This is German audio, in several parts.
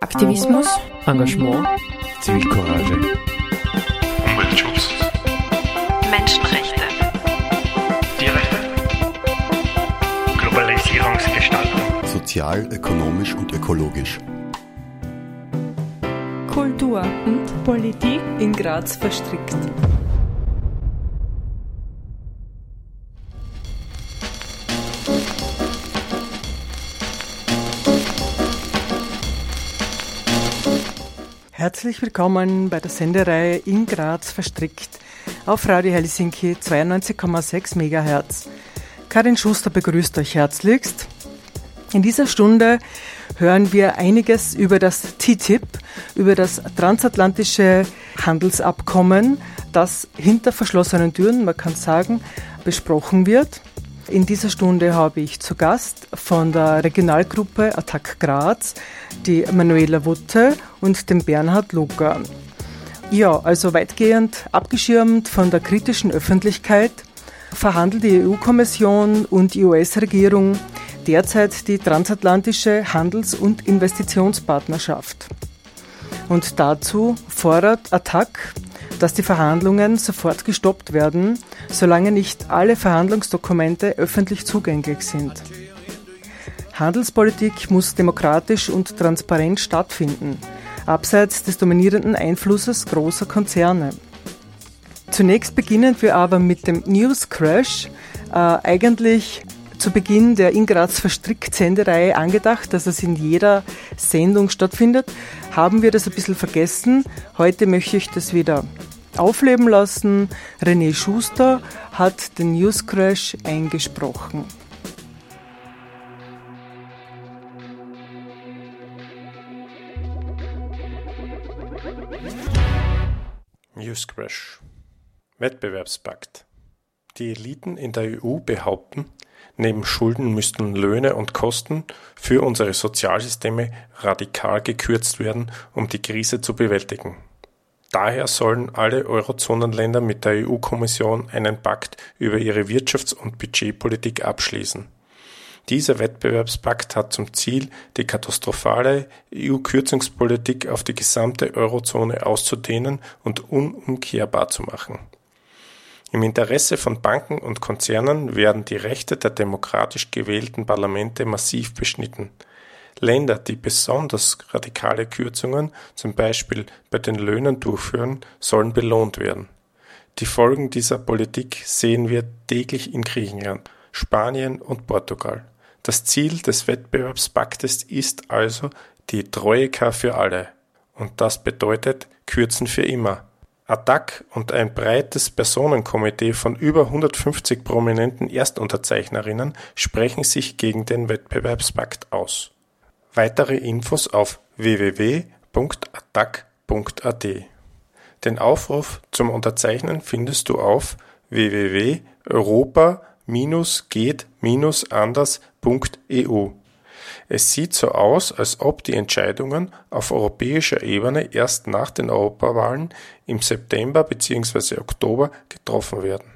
Aktivismus, Engagement, Zivilcourage, Umweltschutz, Menschenrechte, Tierrechte, Globalisierungsgestaltung, sozial, ökonomisch und ökologisch. Kultur und Politik in Graz verstrickt. Herzlich willkommen bei der Sendereihe in Graz verstrickt auf Radio Helsinki 92,6 MHz. Karin Schuster begrüßt euch herzlichst. In dieser Stunde hören wir einiges über das TTIP, über das transatlantische Handelsabkommen, das hinter verschlossenen Türen, man kann sagen, besprochen wird. In dieser Stunde habe ich zu Gast von der Regionalgruppe Attac Graz die Manuela Wutte und den Bernhard Luger. Ja, also weitgehend abgeschirmt von der kritischen Öffentlichkeit verhandelt die EU-Kommission und die US-Regierung derzeit die transatlantische Handels- und Investitionspartnerschaft. Und dazu fordert Attac dass die Verhandlungen sofort gestoppt werden, solange nicht alle Verhandlungsdokumente öffentlich zugänglich sind. Handelspolitik muss demokratisch und transparent stattfinden, abseits des dominierenden Einflusses großer Konzerne. Zunächst beginnen wir aber mit dem News Crash, äh, eigentlich zu Beginn der in Graz verstrickt Sendereihe angedacht, dass es in jeder Sendung stattfindet, haben wir das ein bisschen vergessen. Heute möchte ich das wieder aufleben lassen. René Schuster hat den News Crash eingesprochen. News Crash Wettbewerbspakt Die Eliten in der EU behaupten, neben Schulden müssten Löhne und Kosten für unsere Sozialsysteme radikal gekürzt werden, um die Krise zu bewältigen. Daher sollen alle Eurozonenländer mit der EU-Kommission einen Pakt über ihre Wirtschafts- und Budgetpolitik abschließen. Dieser Wettbewerbspakt hat zum Ziel, die katastrophale EU-Kürzungspolitik auf die gesamte Eurozone auszudehnen und unumkehrbar zu machen. Im Interesse von Banken und Konzernen werden die Rechte der demokratisch gewählten Parlamente massiv beschnitten. Länder, die besonders radikale Kürzungen, zum Beispiel bei den Löhnen durchführen, sollen belohnt werden. Die Folgen dieser Politik sehen wir täglich in Griechenland, Spanien und Portugal. Das Ziel des Wettbewerbspaktes ist also die Troika für alle. Und das bedeutet Kürzen für immer. Attac und ein breites Personenkomitee von über 150 prominenten Erstunterzeichnerinnen sprechen sich gegen den Wettbewerbspakt aus. Weitere Infos auf www.attac.at. Den Aufruf zum Unterzeichnen findest du auf www.europa-geht-anders.eu. Es sieht so aus, als ob die Entscheidungen auf europäischer Ebene erst nach den Europawahlen im September bzw. Oktober getroffen werden.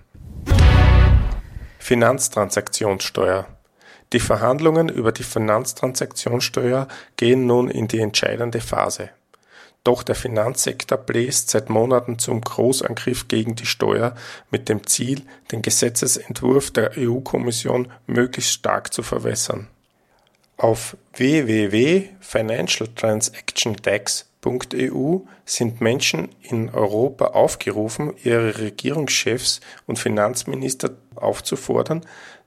Finanztransaktionssteuer die Verhandlungen über die Finanztransaktionssteuer gehen nun in die entscheidende Phase. Doch der Finanzsektor bläst seit Monaten zum Großangriff gegen die Steuer mit dem Ziel, den Gesetzesentwurf der EU-Kommission möglichst stark zu verwässern. Auf www.financialtransactiontax.eu sind Menschen in Europa aufgerufen, ihre Regierungschefs und Finanzminister aufzufordern,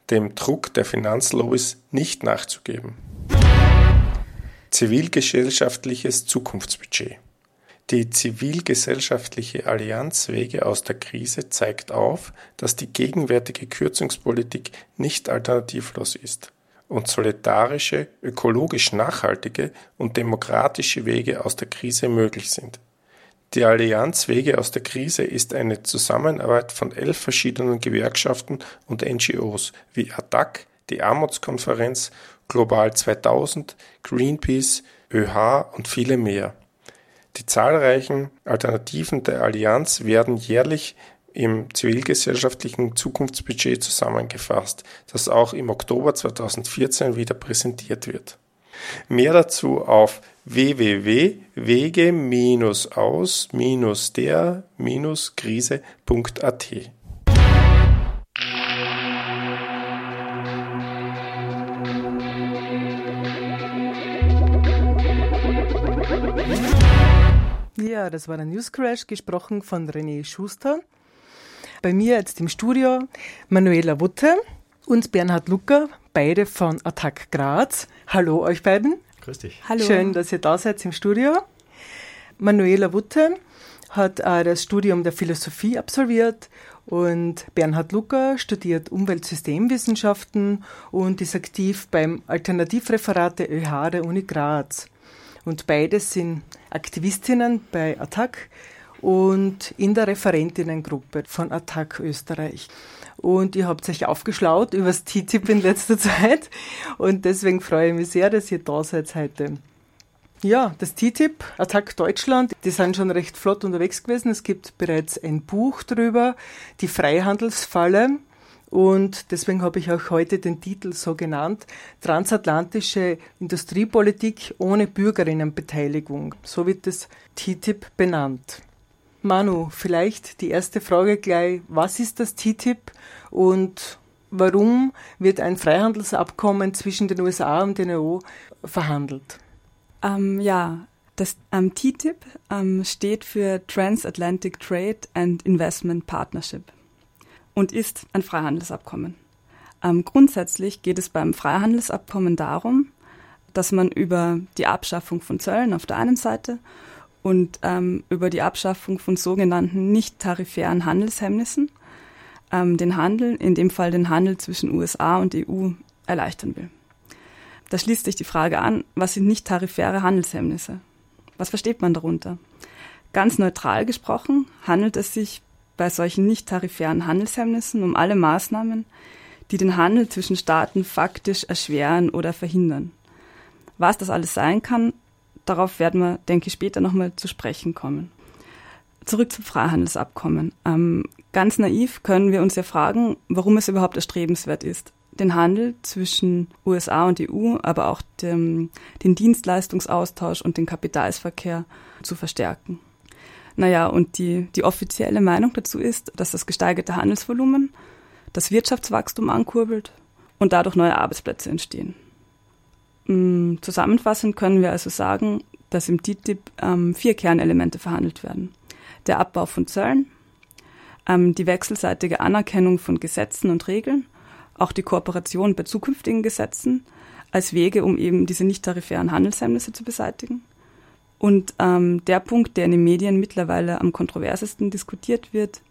dem Druck der Finanzlobbys nicht nachzugeben. Zivilgesellschaftliches Zukunftsbudget Die zivilgesellschaftliche Allianz Wege aus der Krise zeigt auf, dass die gegenwärtige Kürzungspolitik nicht alternativlos ist und solidarische, ökologisch nachhaltige und demokratische Wege aus der Krise möglich sind. Die Allianz Wege aus der Krise ist eine Zusammenarbeit von elf verschiedenen Gewerkschaften und NGOs wie ATTAC, die Armutskonferenz, Global 2000, Greenpeace, ÖH und viele mehr. Die zahlreichen Alternativen der Allianz werden jährlich im zivilgesellschaftlichen Zukunftsbudget zusammengefasst, das auch im Oktober 2014 wieder präsentiert wird. Mehr dazu auf www.wege-aus-der-krise.at. Ja, das war der News Crash, gesprochen von René Schuster. Bei mir jetzt im Studio Manuela Wutte und Bernhard Lucker, beide von Attack Graz. Hallo euch beiden. Grüß dich. Hallo. Schön, dass ihr da seid im Studio. Manuela Wutte hat äh, das Studium der Philosophie absolviert und Bernhard Lucker studiert Umweltsystemwissenschaften und ist aktiv beim Alternativreferat der ÖH der Uni Graz. Und beide sind Aktivistinnen bei Attac und in der Referentinnengruppe von Attac Österreich. Und ihr habt euch aufgeschlaut über das TTIP in letzter Zeit und deswegen freue ich mich sehr, dass ihr da seid heute. Ja, das TTIP, Attack Deutschland, die sind schon recht flott unterwegs gewesen. Es gibt bereits ein Buch drüber, die Freihandelsfalle. Und deswegen habe ich auch heute den Titel so genannt, Transatlantische Industriepolitik ohne Bürgerinnenbeteiligung. So wird das TTIP benannt. Manu, vielleicht die erste Frage gleich, was ist das TTIP und warum wird ein Freihandelsabkommen zwischen den USA und den EU verhandelt? Ähm, ja, das ähm, TTIP ähm, steht für Transatlantic Trade and Investment Partnership und ist ein Freihandelsabkommen. Ähm, grundsätzlich geht es beim Freihandelsabkommen darum, dass man über die Abschaffung von Zöllen auf der einen Seite und ähm, über die Abschaffung von sogenannten nicht tarifären Handelshemmnissen ähm, den Handel, in dem Fall den Handel zwischen USA und EU, erleichtern will. Da schließt sich die Frage an, was sind nicht tarifäre Handelshemmnisse? Was versteht man darunter? Ganz neutral gesprochen handelt es sich bei solchen nicht tarifären Handelshemmnissen um alle Maßnahmen, die den Handel zwischen Staaten faktisch erschweren oder verhindern. Was das alles sein kann, darauf werden wir, denke ich, später nochmal zu sprechen kommen. Zurück zum Freihandelsabkommen. Ähm, ganz naiv können wir uns ja fragen, warum es überhaupt erstrebenswert ist, den Handel zwischen USA und EU, aber auch dem, den Dienstleistungsaustausch und den Kapitalsverkehr zu verstärken. Naja, und die, die offizielle Meinung dazu ist, dass das gesteigerte Handelsvolumen das Wirtschaftswachstum ankurbelt und dadurch neue Arbeitsplätze entstehen. Mm, zusammenfassend können wir also sagen, dass im TTIP ähm, vier Kernelemente verhandelt werden. Der Abbau von Zöllen, ähm, die wechselseitige Anerkennung von Gesetzen und Regeln, auch die Kooperation bei zukünftigen Gesetzen als Wege, um eben diese nicht tarifären Handelshemmnisse zu beseitigen – und ähm, der Punkt, der in den Medien mittlerweile am kontroversesten diskutiert wird,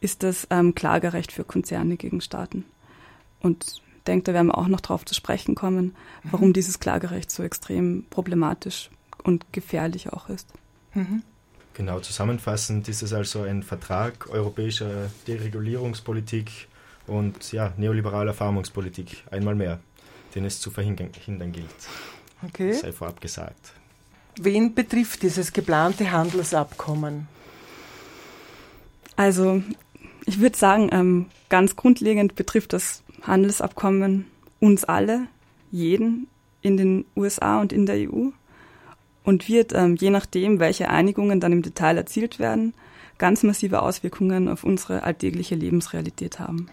ist das ähm, Klagerecht für Konzerne gegen Staaten. Und denke, da werden wir auch noch darauf zu sprechen kommen, warum mhm. dieses Klagerecht so extrem problematisch und gefährlich auch ist. Mhm. Genau, zusammenfassend ist es also ein Vertrag europäischer Deregulierungspolitik und ja, neoliberaler Farmungspolitik, einmal mehr, den es zu verhindern gilt. Okay. Das sei vorab gesagt. Wen betrifft dieses geplante Handelsabkommen? Also ich würde sagen, ähm, ganz grundlegend betrifft das Handelsabkommen uns alle, jeden in den USA und in der EU und wird, ähm, je nachdem, welche Einigungen dann im Detail erzielt werden, ganz massive Auswirkungen auf unsere alltägliche Lebensrealität haben.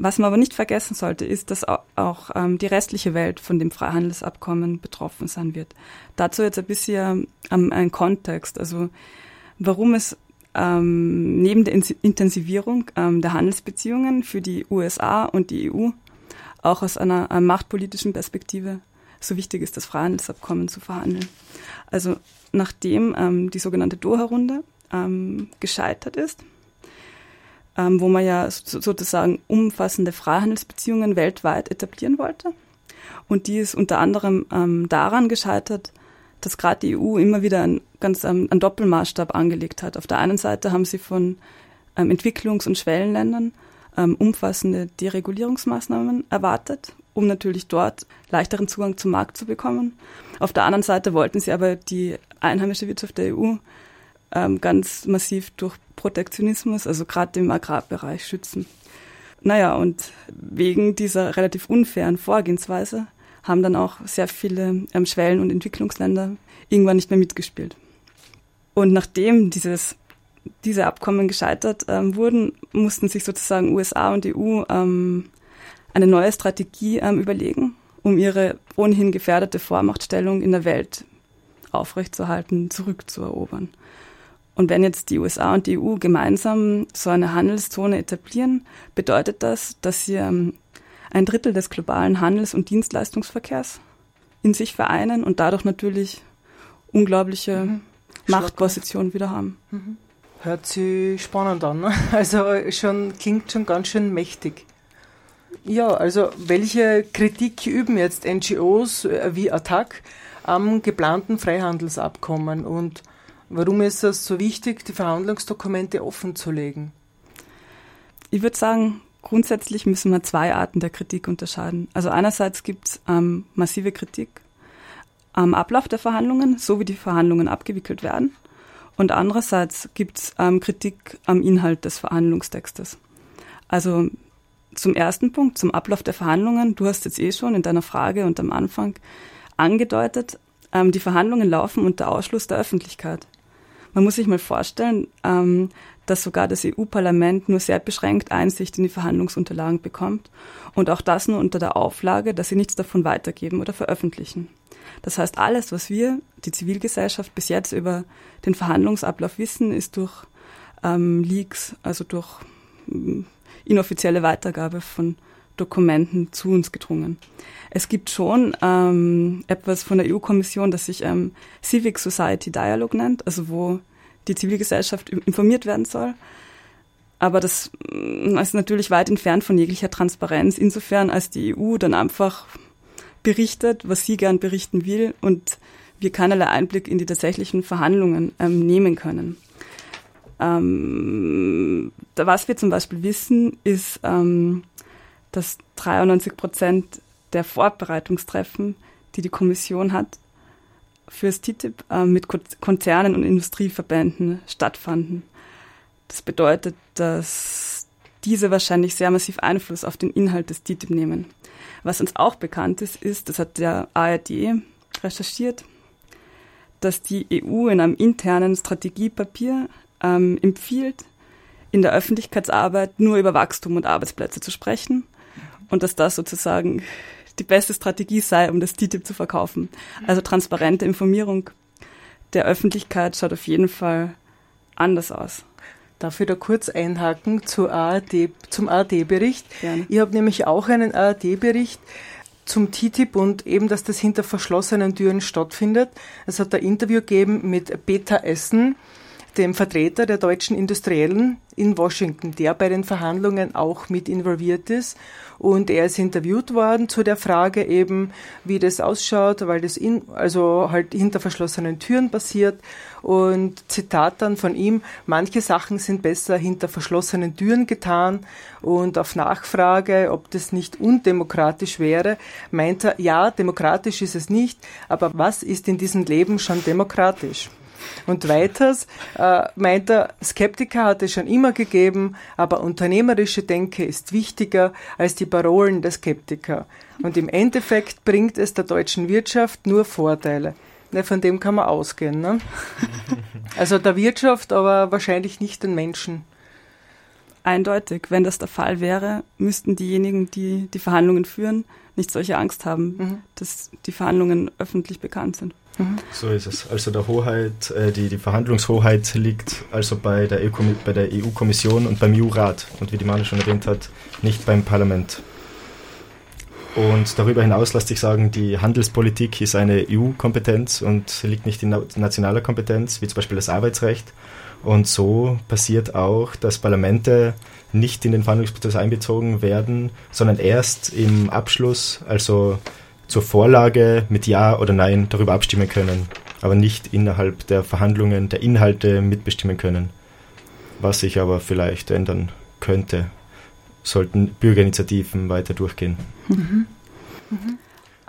Was man aber nicht vergessen sollte, ist, dass auch ähm, die restliche Welt von dem Freihandelsabkommen betroffen sein wird. Dazu jetzt ein bisschen ähm, ein Kontext, also warum es ähm, neben der Intensivierung ähm, der Handelsbeziehungen für die USA und die EU auch aus einer, einer machtpolitischen Perspektive so wichtig ist, das Freihandelsabkommen zu verhandeln. Also nachdem ähm, die sogenannte Doha-Runde ähm, gescheitert ist, ähm, wo man ja sozusagen umfassende Freihandelsbeziehungen weltweit etablieren wollte. Und die ist unter anderem ähm, daran gescheitert, dass gerade die EU immer wieder ein, ganz ähm, einen Doppelmaßstab angelegt hat. Auf der einen Seite haben sie von ähm, Entwicklungs- und Schwellenländern ähm, umfassende Deregulierungsmaßnahmen erwartet, um natürlich dort leichteren Zugang zum Markt zu bekommen. Auf der anderen Seite wollten sie aber die einheimische Wirtschaft der EU ähm, ganz massiv durch Protektionismus, also gerade im Agrarbereich schützen. Naja, und wegen dieser relativ unfairen Vorgehensweise haben dann auch sehr viele ähm, Schwellen- und Entwicklungsländer irgendwann nicht mehr mitgespielt. Und nachdem dieses, diese Abkommen gescheitert ähm, wurden, mussten sich sozusagen USA und EU ähm, eine neue Strategie ähm, überlegen, um ihre ohnehin gefährdete Vormachtstellung in der Welt aufrechtzuerhalten, zurückzuerobern. Und wenn jetzt die USA und die EU gemeinsam so eine Handelszone etablieren, bedeutet das, dass sie ähm, ein Drittel des globalen Handels- und Dienstleistungsverkehrs in sich vereinen und dadurch natürlich unglaubliche mhm. Machtpositionen wieder haben. Mhm. Hört sich spannend an. Ne? Also schon klingt schon ganz schön mächtig. Ja, also welche Kritik üben jetzt NGOs äh, wie Attac am geplanten Freihandelsabkommen und warum ist es so wichtig, die Verhandlungsdokumente offen zu legen? Ich würde sagen, grundsätzlich müssen wir zwei Arten der Kritik unterscheiden. Also einerseits gibt es ähm, massive Kritik am Ablauf der Verhandlungen, so wie die Verhandlungen abgewickelt werden. Und andererseits gibt es ähm, Kritik am Inhalt des Verhandlungstextes. Also zum ersten Punkt, zum Ablauf der Verhandlungen. Du hast jetzt eh schon in deiner Frage und am Anfang angedeutet, ähm, die Verhandlungen laufen unter Ausschluss der Öffentlichkeit. Man muss sich mal vorstellen, ähm, dass sogar das EU-Parlament nur sehr beschränkt Einsicht in die Verhandlungsunterlagen bekommt und auch das nur unter der Auflage, dass sie nichts davon weitergeben oder veröffentlichen. Das heißt, alles, was wir, die Zivilgesellschaft, bis jetzt über den Verhandlungsablauf wissen, ist durch ähm, Leaks, also durch ähm, inoffizielle Weitergabe von Dokumenten zu uns gedrungen. Es gibt schon ähm, etwas von der EU-Kommission, das sich ähm, Civic Society Dialogue nennt, also wo die Zivilgesellschaft informiert werden soll. Aber das mm, ist natürlich weit entfernt von jeglicher Transparenz, insofern als die EU dann einfach berichtet, was sie gern berichten will und wir keinerlei Einblick in die tatsächlichen Verhandlungen ähm, nehmen können. Ähm, was wir zum Beispiel wissen, ist, ähm, dass 93 Prozent der Vorbereitungstreffen, die die Kommission hat, fürs TTIP äh, mit Konzernen und Industrieverbänden stattfanden. Das bedeutet, dass diese wahrscheinlich sehr massiv Einfluss auf den Inhalt des TTIP nehmen. Was uns auch bekannt ist, ist, das hat der ARD recherchiert, dass die EU in einem internen Strategiepapier ähm, empfiehlt, in der Öffentlichkeitsarbeit nur über Wachstum und Arbeitsplätze zu sprechen und dass das sozusagen die beste Strategie sei, um das TTIP zu verkaufen. Also transparente Informierung der Öffentlichkeit schaut auf jeden Fall anders aus. Darf ich da kurz einhaken zur ARD, zum ARD-Bericht? Ich habe nämlich auch einen ARD-Bericht zum TTIP und eben, dass das hinter verschlossenen Türen stattfindet. Es hat ein Interview gegeben mit Peter Essen, dem Vertreter der deutschen Industriellen in Washington, der bei den Verhandlungen auch mit involviert ist. Und er ist interviewt worden zu der Frage eben, wie das ausschaut, weil das in, also halt hinter verschlossenen Türen passiert. Und Zitat dann von ihm, manche Sachen sind besser hinter verschlossenen Türen getan. Und auf Nachfrage, ob das nicht undemokratisch wäre, meint er, ja, demokratisch ist es nicht, aber was ist in diesem Leben schon demokratisch? Und weiters äh, meint er, Skeptiker hat es schon immer gegeben, aber unternehmerische Denke ist wichtiger als die Parolen der Skeptiker. Und im Endeffekt bringt es der deutschen Wirtschaft nur Vorteile. Ne, von dem kann man ausgehen. Ne? Also der Wirtschaft, aber wahrscheinlich nicht den Menschen. Eindeutig. Wenn das der Fall wäre, müssten diejenigen, die die Verhandlungen führen, nicht solche Angst haben, mhm. dass die Verhandlungen öffentlich bekannt sind. So ist es. Also der Hoheit, äh, die, die Verhandlungshoheit liegt also bei der EU-Kommission e und beim EU-Rat und wie die Mane schon erwähnt hat, nicht beim Parlament. Und darüber hinaus lässt sich sagen, die Handelspolitik ist eine EU-Kompetenz und liegt nicht in nationaler Kompetenz, wie zum Beispiel das Arbeitsrecht. Und so passiert auch, dass Parlamente nicht in den Verhandlungsprozess einbezogen werden, sondern erst im Abschluss, also zur Vorlage mit Ja oder Nein darüber abstimmen können, aber nicht innerhalb der Verhandlungen der Inhalte mitbestimmen können. Was sich aber vielleicht ändern könnte, sollten Bürgerinitiativen weiter durchgehen. Mhm. Mhm.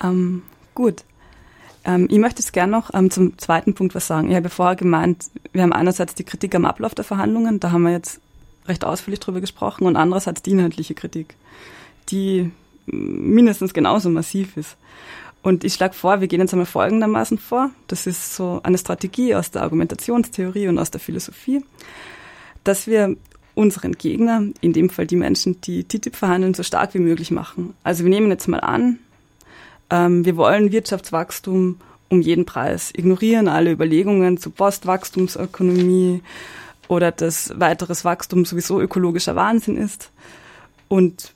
Ähm, gut. Ähm, ich möchte jetzt gerne noch ähm, zum zweiten Punkt was sagen. Ich habe vorher gemeint, wir haben einerseits die Kritik am Ablauf der Verhandlungen, da haben wir jetzt recht ausführlich drüber gesprochen, und andererseits die inhaltliche Kritik, die mindestens genauso massiv ist. Und ich schlage vor, wir gehen jetzt einmal folgendermaßen vor. Das ist so eine Strategie aus der Argumentationstheorie und aus der Philosophie, dass wir unseren Gegner, in dem Fall die Menschen, die TTIP verhandeln, so stark wie möglich machen. Also wir nehmen jetzt mal an, ähm, wir wollen Wirtschaftswachstum um jeden Preis, ignorieren alle Überlegungen zu Postwachstumsökonomie oder dass weiteres Wachstum sowieso ökologischer Wahnsinn ist und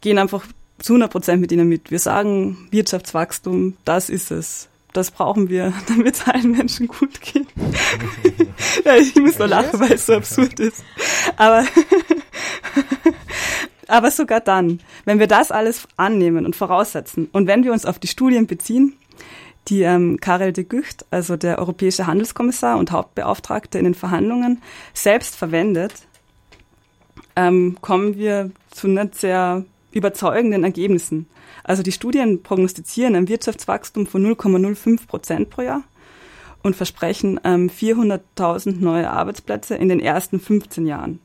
gehen einfach zu 100 Prozent mit ihnen mit. Wir sagen, Wirtschaftswachstum, das ist es. Das brauchen wir, damit es allen Menschen gut geht. ja, ich muss nur lachen, weil es so absurd ist. Aber, aber sogar dann, wenn wir das alles annehmen und voraussetzen und wenn wir uns auf die Studien beziehen, die ähm, Karel de Gucht, also der europäische Handelskommissar und Hauptbeauftragte in den Verhandlungen, selbst verwendet, ähm, kommen wir zu nicht sehr überzeugenden Ergebnissen. Also die Studien prognostizieren ein Wirtschaftswachstum von 0,05 Prozent pro Jahr und versprechen ähm, 400.000 neue Arbeitsplätze in den ersten 15 Jahren.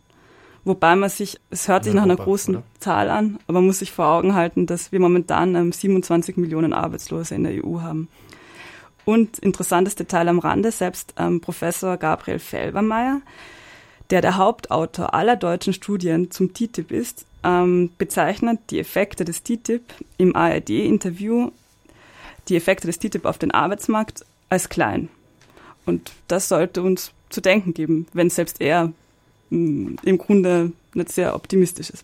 Wobei man sich, es hört sich nach einer großen oder? Zahl an, aber man muss sich vor Augen halten, dass wir momentan ähm, 27 Millionen Arbeitslose in der EU haben. Und interessantes Detail am Rande, selbst ähm, Professor Gabriel Felbermeier, der der Hauptautor aller deutschen Studien zum TTIP ist, ähm, bezeichnet die Effekte des TTIP im ARD-Interview, die Effekte des TTIP auf den Arbeitsmarkt als klein. Und das sollte uns zu denken geben, wenn selbst er mh, mm, im Grunde nicht sehr optimistisch ist.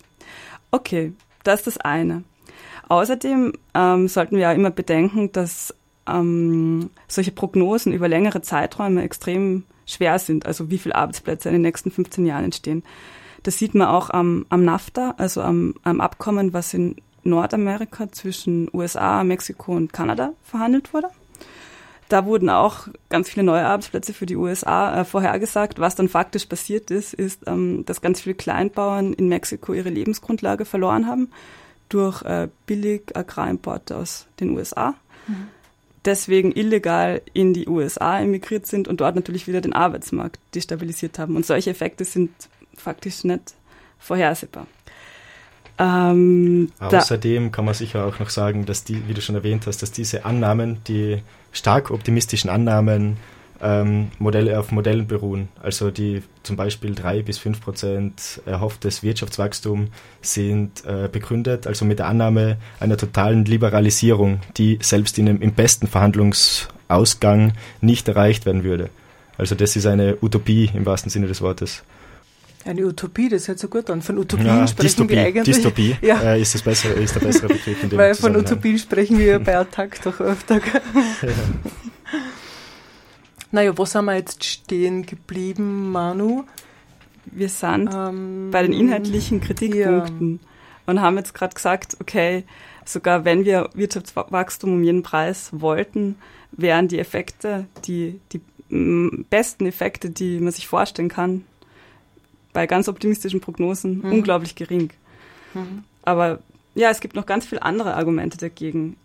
Okay, das ist das eine. Außerdem ähm, sollten wir ja immer bedenken, dass ähm, solche Prognosen über längere Zeiträume extrem schwer sind, also wie viele Arbeitsplätze in den nächsten 15 Jahren entstehen. Das sieht man auch am, am NAFTA, also am, am Abkommen, was in Nordamerika zwischen USA, Mexiko und Kanada verhandelt wurde. Da wurden auch ganz viele neue Arbeitsplätze für die USA äh, vorhergesagt. Was dann faktisch passiert ist, ist, ähm, dass ganz viele Kleinbauern in Mexiko ihre Lebensgrundlage verloren haben durch äh, billig Agrarimporte aus den USA. Mhm. Deswegen illegal in die USA emigriert sind und dort natürlich wieder den Arbeitsmarkt destabilisiert haben. Und solche Effekte sind faktisch nicht vorhersehbar. Ähm, Außerdem kann man sicher auch noch sagen, dass die, wie du schon erwähnt hast, dass diese Annahmen, die stark optimistischen Annahmen, ähm, Modelle auf Modellen beruhen. Also die zum Beispiel drei bis fünf Prozent erhofftes Wirtschaftswachstum sind äh, begründet, also mit der Annahme einer totalen Liberalisierung, die selbst in einem, im besten Verhandlungsausgang nicht erreicht werden würde. Also das ist eine Utopie im wahrsten Sinne des Wortes. Eine Utopie, das hört so gut an. Von Utopien ja, sprechen Dystopie, wir eigentlich. Dystopie ja. äh, ist, das bessere, ist der bessere Begriff in dem Weil von Utopien sprechen wir bei Attack doch öfter. ja. Naja, wo sind wir jetzt stehen geblieben, Manu? Wir sind ähm, bei den inhaltlichen Kritikpunkten ja. und haben jetzt gerade gesagt, okay, sogar wenn wir Wirtschaftswachstum um jeden Preis wollten, wären die Effekte, die, die besten Effekte, die man sich vorstellen kann, bei ganz optimistischen Prognosen mhm. unglaublich gering. Mhm. Aber ja, es gibt noch ganz viele andere Argumente dagegen.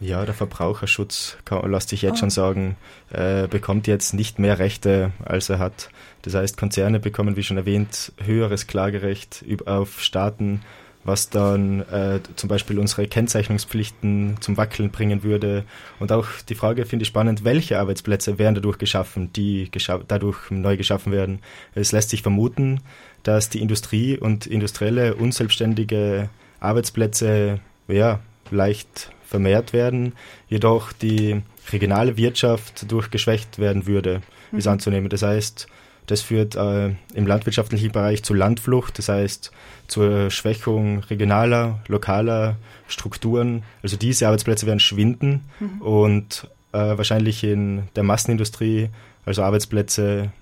Ja, der Verbraucherschutz, kann, lässt sich jetzt oh. schon sagen, äh, bekommt jetzt nicht mehr Rechte, als er hat. Das heißt, Konzerne bekommen, wie schon erwähnt, höheres Klagerecht auf Staaten was dann äh, zum Beispiel unsere Kennzeichnungspflichten zum Wackeln bringen würde. Und auch die Frage finde ich spannend, welche Arbeitsplätze werden dadurch geschaffen, die gescha dadurch neu geschaffen werden. Es lässt sich vermuten, dass die Industrie und industrielle unselbstständige Arbeitsplätze ja, leicht vermehrt werden, jedoch die regionale Wirtschaft durch geschwächt werden würde, mhm. ist anzunehmen. Das heißt, das führt äh, im landwirtschaftlichen Bereich zu Landflucht, das heißt zur Schwächung regionaler, lokaler Strukturen. Also diese Arbeitsplätze werden schwinden mhm. und äh, wahrscheinlich in der Massenindustrie, also Arbeitsplätze,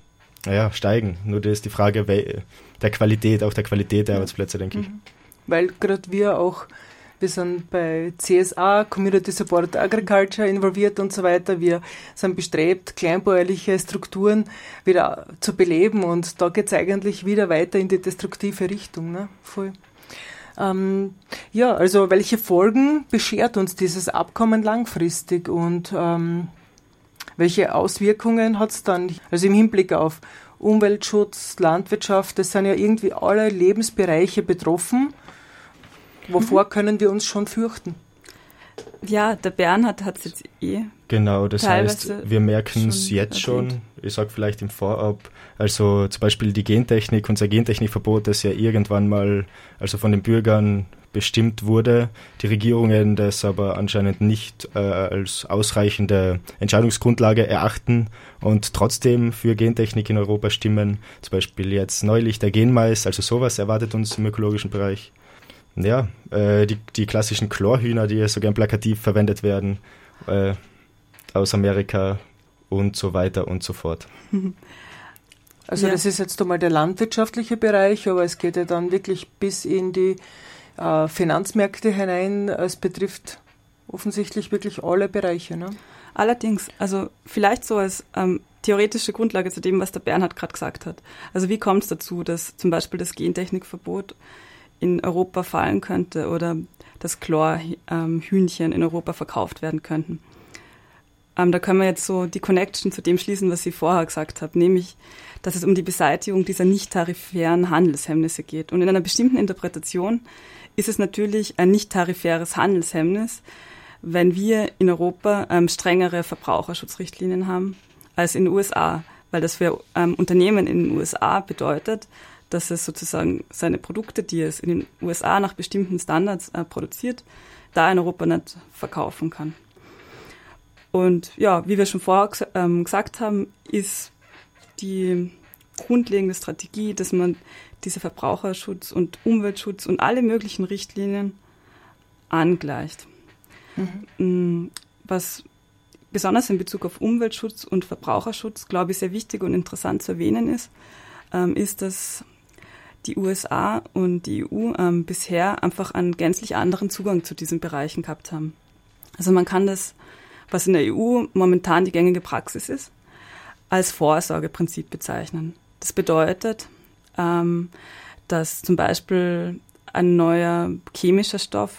naja, steigen. Nur das ist die Frage der Qualität, auch der Qualität der Arbeitsplätze, denke mhm. ich. Weil gerade wir auch wir sind bei CSA, Community Support Agriculture, involviert und so weiter. Wir sind bestrebt, kleinbäuerliche Strukturen wieder zu beleben und da geht es eigentlich wieder weiter in die destruktive Richtung. Ne? Voll. Ähm, ja, also welche Folgen beschert uns dieses Abkommen langfristig und ähm, welche Auswirkungen hat es dann? Also im Hinblick auf Umweltschutz, Landwirtschaft, das sind ja irgendwie alle Lebensbereiche betroffen. Wovor mhm. können wir uns schon fürchten? Ja, der Bernhard hat es jetzt eh. Genau, das heißt, wir merken es jetzt erwähnt. schon, ich sage vielleicht im Vorab, also zum Beispiel die Gentechnik, unser Gentechnikverbot, das ja irgendwann mal also von den Bürgern bestimmt wurde, die Regierungen das aber anscheinend nicht äh, als ausreichende Entscheidungsgrundlage erachten und trotzdem für Gentechnik in Europa stimmen. Zum Beispiel jetzt neulich der Genmais, also sowas erwartet uns im ökologischen Bereich ja, äh, die, die klassischen Chlorhühner, die so gern plakativ verwendet werden, äh, aus Amerika und so weiter und so fort. Also ja. das ist jetzt einmal der landwirtschaftliche Bereich, aber es geht ja dann wirklich bis in die äh, Finanzmärkte hinein. Es betrifft offensichtlich wirklich alle Bereiche. Ne? Allerdings, also vielleicht so als ähm, theoretische Grundlage zu dem, was der Bernhard gerade gesagt hat. Also wie kommt es dazu, dass zum Beispiel das Gentechnikverbot in Europa fallen könnte oder dass Chlorhühnchen ähm, in Europa verkauft werden könnten. Ähm, da können wir jetzt so die Connection zu dem schließen, was Sie vorher gesagt haben, nämlich, dass es um die Beseitigung dieser nicht tarifären Handelshemmnisse geht. Und in einer bestimmten Interpretation ist es natürlich ein nicht tarifäres Handelshemmnis, wenn wir in Europa ähm, strengere Verbraucherschutzrichtlinien haben als in den USA, weil das für ähm, Unternehmen in den USA bedeutet, dass es sozusagen seine Produkte, die es in den USA nach bestimmten Standards äh, produziert, da in Europa nicht verkaufen kann. Und ja, wie wir schon vorher ähm, gesagt haben, ist die grundlegende Strategie, dass man diese Verbraucherschutz und Umweltschutz und alle möglichen Richtlinien angleicht. Mhm. Mm, was besonders in Bezug auf Umweltschutz und Verbraucherschutz, glaube ich, sehr wichtig und interessant zu erwähnen ist, ähm, ist, dass die USA und die EU ähm, bisher einfach einen gänzlich anderen Zugang zu diesen Bereichen gehabt haben. Also man kann das, was in der EU momentan die gängige Praxis ist, als Vorsorgeprinzip bezeichnen. Das bedeutet, ähm, dass zum Beispiel ein neuer chemischer Stoff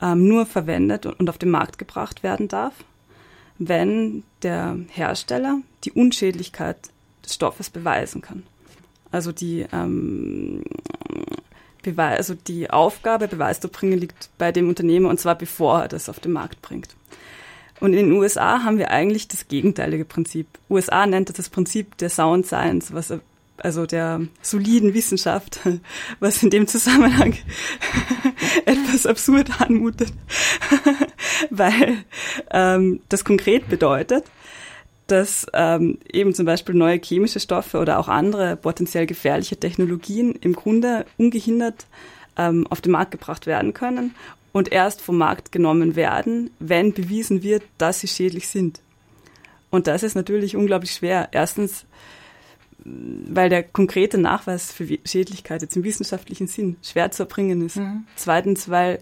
ähm, nur verwendet und auf den Markt gebracht werden darf, wenn der Hersteller die Unschädlichkeit des Stoffes beweisen kann. Also die, ähm, Beweis, also die Aufgabe, Beweis zu bringen, liegt bei dem Unternehmer und zwar bevor er das auf den Markt bringt. Und in den USA haben wir eigentlich das gegenteilige Prinzip. USA nennt das das Prinzip der Sound Science, was also der soliden Wissenschaft, was in dem Zusammenhang etwas absurd anmutet, weil ähm, das konkret bedeutet, dass ähm, eben zum Beispiel neue chemische Stoffe oder auch andere potenziell gefährliche Technologien im Grunde ungehindert ähm, auf den Markt gebracht werden können und erst vom Markt genommen werden, wenn bewiesen wird, dass sie schädlich sind. Und das ist natürlich unglaublich schwer. Erstens, weil der konkrete Nachweis für Schädlichkeit jetzt im wissenschaftlichen Sinn schwer zu erbringen ist. Mhm. Zweitens, weil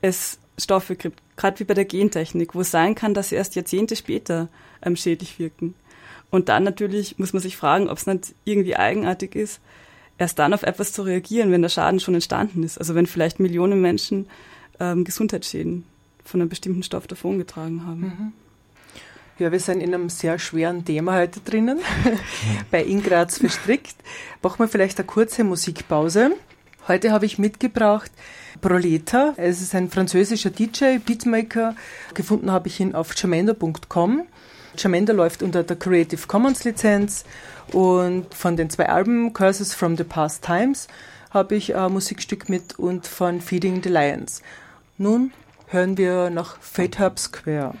es Stoffe gibt, gerade wie bei der Gentechnik, wo es sein kann, dass sie erst Jahrzehnte später ähm, schädlich wirken. Und dann natürlich muss man sich fragen, ob es nicht irgendwie eigenartig ist, erst dann auf etwas zu reagieren, wenn der Schaden schon entstanden ist. Also wenn vielleicht Millionen Menschen ähm, Gesundheitsschäden von einem bestimmten Stoff davongetragen haben. Mhm. Ja, wir sind in einem sehr schweren Thema heute drinnen, bei Ingraz verstrickt. Machen wir vielleicht eine kurze Musikpause. Heute habe ich mitgebracht Proleta. Es ist ein französischer DJ, Beatmaker. Gefunden habe ich ihn auf jamendo.com. Jamendo läuft unter der Creative Commons Lizenz und von den zwei Alben Curses from the Past Times habe ich ein Musikstück mit und von Feeding the Lions. Nun hören wir nach Fate Hub Square.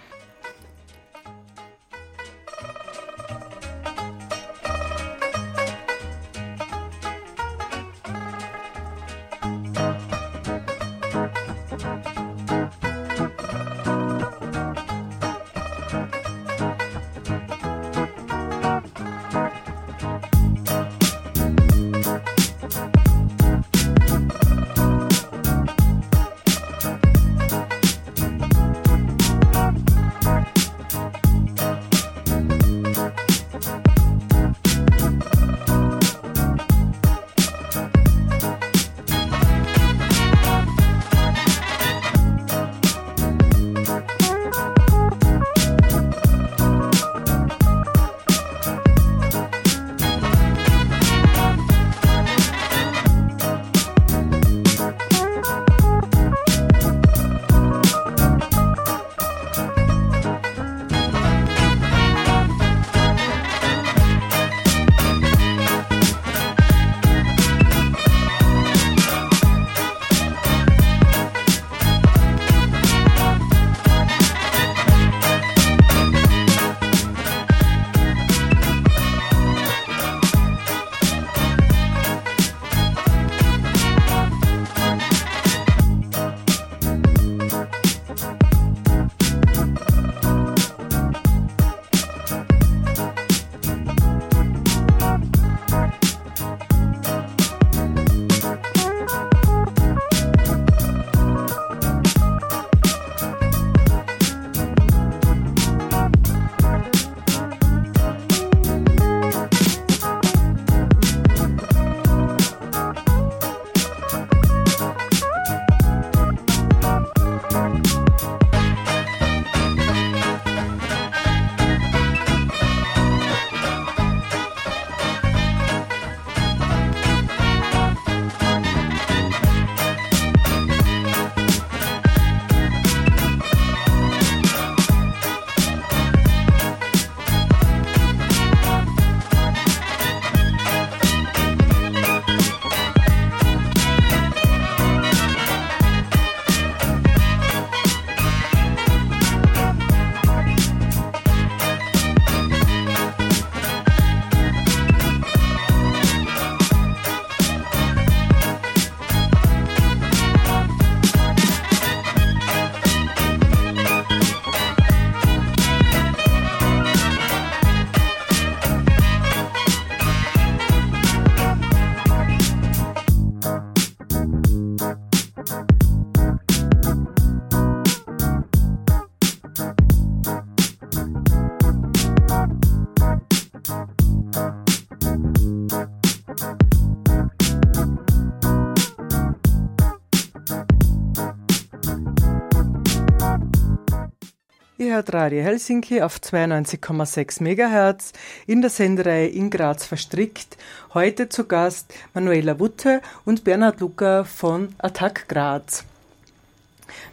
Hört Radio Helsinki auf 92,6 MHz in der Sendereihe in Graz verstrickt. Heute zu Gast Manuela Wutte und Bernhard Lucker von Attack Graz.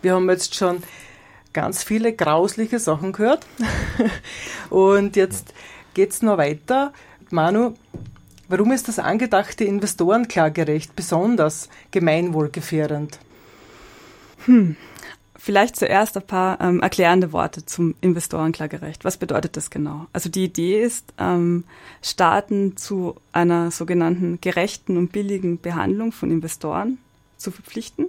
Wir haben jetzt schon ganz viele grausliche Sachen gehört und jetzt geht's noch weiter. Manu, warum ist das angedachte Investorenklagerecht besonders gemeinwohlgefährdend? Hm. Vielleicht zuerst ein paar ähm, erklärende Worte zum Investorenklagerecht. Was bedeutet das genau? Also die Idee ist, ähm, Staaten zu einer sogenannten gerechten und billigen Behandlung von Investoren zu verpflichten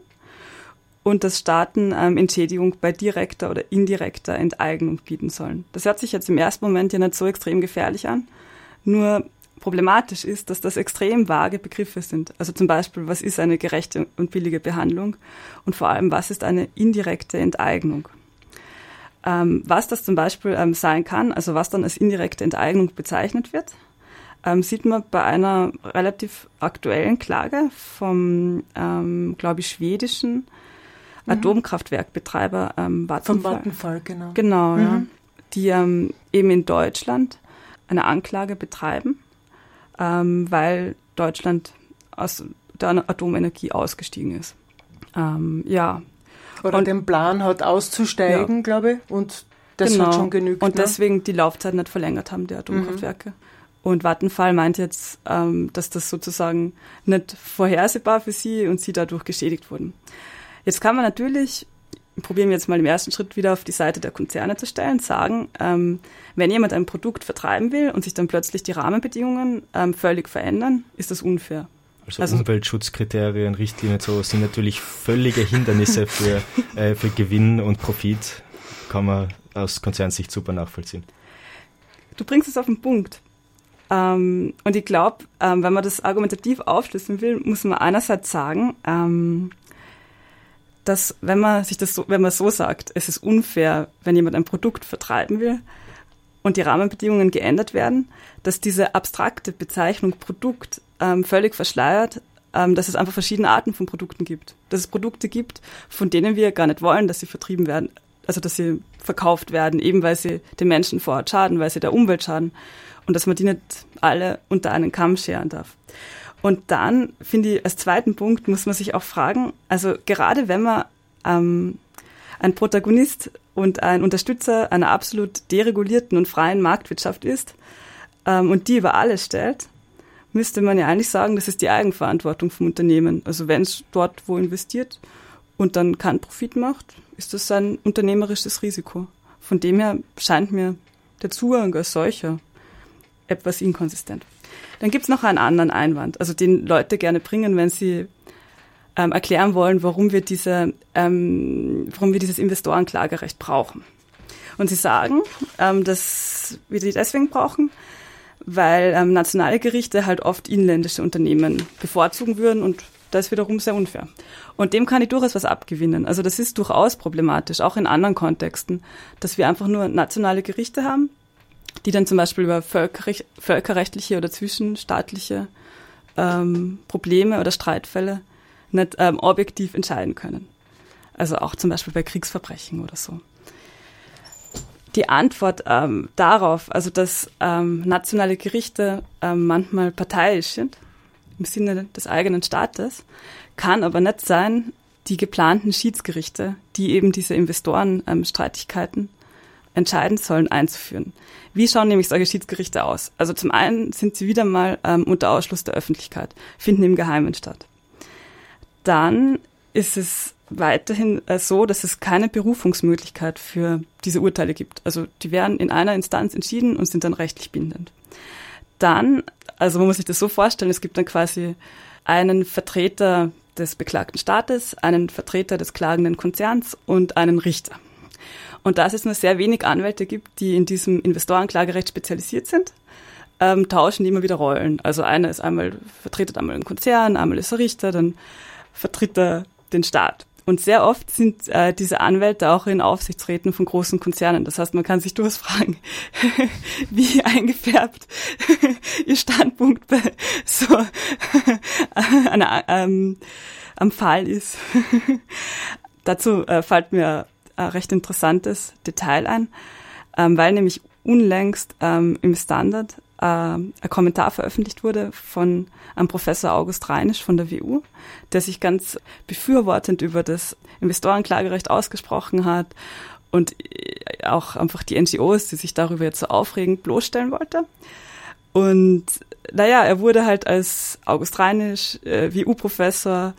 und dass Staaten ähm, Entschädigung bei direkter oder indirekter Enteignung bieten sollen. Das hört sich jetzt im ersten Moment ja nicht so extrem gefährlich an. Nur problematisch ist, dass das extrem vage Begriffe sind. Also zum Beispiel, was ist eine gerechte und billige Behandlung und vor allem, was ist eine indirekte Enteignung? Ähm, was das zum Beispiel ähm, sein kann, also was dann als indirekte Enteignung bezeichnet wird, ähm, sieht man bei einer relativ aktuellen Klage vom, ähm, glaube ich, schwedischen mhm. Atomkraftwerkbetreiber ähm, Vattenfall. Vom Vattenfall, genau. Genau, mhm. ja. Die ähm, eben in Deutschland eine Anklage betreiben ähm, weil Deutschland aus der Atomenergie ausgestiegen ist. Ähm, ja. Oder und, den Plan hat auszusteigen, ja. glaube ich, und das genau. hat schon genügt. Und ne? deswegen die Laufzeit nicht verlängert haben, der Atomkraftwerke. Mhm. Und Vattenfall meint jetzt, ähm, dass das sozusagen nicht vorhersehbar für sie und sie dadurch geschädigt wurden. Jetzt kann man natürlich probieren wir jetzt mal im ersten Schritt wieder auf die Seite der Konzerne zu stellen, sagen, ähm, wenn jemand ein Produkt vertreiben will und sich dann plötzlich die Rahmenbedingungen ähm, völlig verändern, ist das unfair. Also, also Umweltschutzkriterien, Richtlinien so sind natürlich völlige Hindernisse für, äh, für Gewinn und Profit, kann man aus Konzernsicht super nachvollziehen. Du bringst es auf den Punkt. Ähm, und ich glaube, ähm, wenn man das argumentativ aufschlüsseln will, muss man einerseits sagen, ähm, dass wenn man sich das so, wenn man so sagt, es ist unfair, wenn jemand ein Produkt vertreiben will und die Rahmenbedingungen geändert werden, dass diese abstrakte Bezeichnung Produkt ähm, völlig verschleiert, ähm, dass es einfach verschiedene Arten von Produkten gibt. Dass es Produkte gibt, von denen wir gar nicht wollen, dass sie vertrieben werden, also dass sie verkauft werden, eben weil sie den Menschen vor Ort schaden, weil sie der Umwelt schaden und dass man die nicht alle unter einen Kamm scheren darf. Und dann finde ich, als zweiten Punkt muss man sich auch fragen, also gerade wenn man ähm, ein Protagonist und ein Unterstützer einer absolut deregulierten und freien Marktwirtschaft ist ähm, und die über alles stellt, müsste man ja eigentlich sagen, das ist die Eigenverantwortung vom Unternehmen. Also wenn es dort wo investiert und dann keinen Profit macht, ist das ein unternehmerisches Risiko. Von dem her scheint mir der Zugang als solcher etwas inkonsistent. Dann gibt's noch einen anderen Einwand, also den Leute gerne bringen, wenn sie ähm, erklären wollen, warum wir diese, ähm, warum wir dieses Investorenklagerecht brauchen. Und sie sagen, ähm, dass wir die deswegen brauchen, weil ähm, nationale Gerichte halt oft inländische Unternehmen bevorzugen würden und das ist wiederum sehr unfair. Und dem kann ich durchaus was abgewinnen. Also das ist durchaus problematisch, auch in anderen Kontexten, dass wir einfach nur nationale Gerichte haben, die dann zum Beispiel über völkerrecht, völkerrechtliche oder zwischenstaatliche ähm, Probleme oder Streitfälle nicht ähm, objektiv entscheiden können. Also auch zum Beispiel bei Kriegsverbrechen oder so. Die Antwort ähm, darauf, also dass ähm, nationale Gerichte ähm, manchmal parteiisch sind, im Sinne des eigenen Staates, kann aber nicht sein, die geplanten Schiedsgerichte, die eben diese Investorenstreitigkeiten entscheiden sollen, einzuführen. Wie schauen nämlich solche Schiedsgerichte aus? Also zum einen sind sie wieder mal ähm, unter Ausschluss der Öffentlichkeit, finden im Geheimen statt. Dann ist es weiterhin äh, so, dass es keine Berufungsmöglichkeit für diese Urteile gibt. Also die werden in einer Instanz entschieden und sind dann rechtlich bindend. Dann, also man muss sich das so vorstellen, es gibt dann quasi einen Vertreter des beklagten Staates, einen Vertreter des klagenden Konzerns und einen Richter. Und da es nur sehr wenig Anwälte gibt, die in diesem Investorenklagerecht spezialisiert sind, ähm, tauschen die immer wieder Rollen. Also einer ist einmal, vertretet einmal einen Konzern, einmal ist er Richter, dann vertritt er den Staat. Und sehr oft sind äh, diese Anwälte auch in Aufsichtsräten von großen Konzernen. Das heißt, man kann sich durchaus fragen, wie eingefärbt ihr Standpunkt bei so einer, ähm, am Fall ist. Dazu äh, fällt mir ein recht interessantes Detail ein, ähm, weil nämlich unlängst ähm, im Standard äh, ein Kommentar veröffentlicht wurde von einem Professor August Reinisch von der WU, der sich ganz befürwortend über das Investorenklagerecht ausgesprochen hat und äh, auch einfach die NGOs, die sich darüber jetzt so aufregend bloßstellen wollte. Und naja, er wurde halt als August Reinisch, äh, WU-Professor,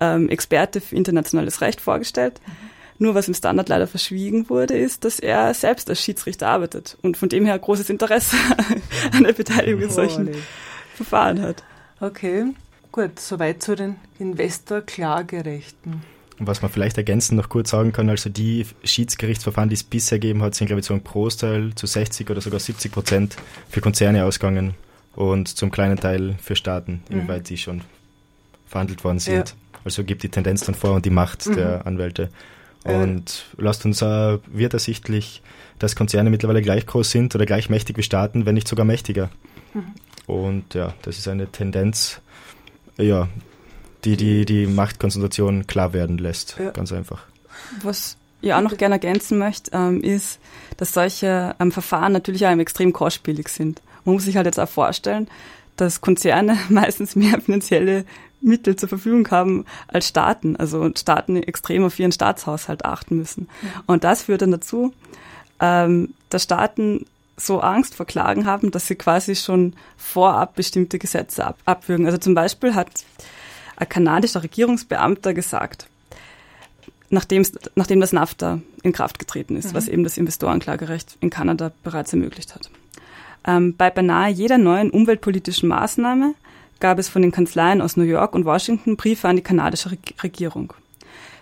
ähm, Experte für internationales Recht vorgestellt. Mhm. Nur was im Standard leider verschwiegen wurde, ist, dass er selbst als Schiedsrichter arbeitet und von dem her großes Interesse an der Beteiligung in solchen oh, Verfahren hat. Okay, gut, soweit zu den Investor-Klagerechten. Was man vielleicht ergänzend noch kurz sagen kann, also die Schiedsgerichtsverfahren, die es bisher gegeben hat, sind, glaube ich, so ein Großteil zu 60 oder sogar 70 Prozent für Konzerne ausgegangen und zum kleinen Teil für Staaten, mhm. inwieweit die schon verhandelt worden sind. Ja. Also gibt die Tendenz dann vor und die Macht mhm. der Anwälte. Und äh. lasst uns äh, wird ersichtlich, dass Konzerne mittlerweile gleich groß sind oder gleich mächtig wie Staaten, wenn nicht sogar mächtiger. Mhm. Und ja, das ist eine Tendenz, ja, die die, die Machtkonzentration klar werden lässt. Ja. Ganz einfach. Was ich auch noch gerne ergänzen möchte, ähm, ist, dass solche ähm, Verfahren natürlich auch extrem kostspielig sind. Man muss sich halt jetzt auch vorstellen, dass Konzerne meistens mehr finanzielle Mittel zur Verfügung haben als Staaten. Also Staaten extrem auf ihren Staatshaushalt achten müssen. Und das führt dann dazu, ähm, dass Staaten so Angst vor Klagen haben, dass sie quasi schon vorab bestimmte Gesetze ab abwürgen. Also zum Beispiel hat ein kanadischer Regierungsbeamter gesagt, nachdem, nachdem das NAFTA in Kraft getreten ist, mhm. was eben das Investorenklagerecht in Kanada bereits ermöglicht hat. Ähm, bei beinahe jeder neuen umweltpolitischen Maßnahme gab es von den Kanzleien aus New York und Washington Briefe an die kanadische Regierung.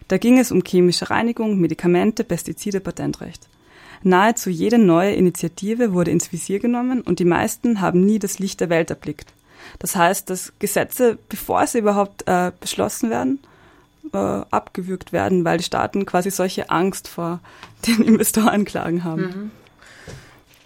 Da ging es um chemische Reinigung, Medikamente, Pestizide, Patentrecht. Nahezu jede neue Initiative wurde ins Visier genommen und die meisten haben nie das Licht der Welt erblickt. Das heißt, dass Gesetze, bevor sie überhaupt äh, beschlossen werden, äh, abgewürgt werden, weil die Staaten quasi solche Angst vor den Investorenklagen haben. Mhm.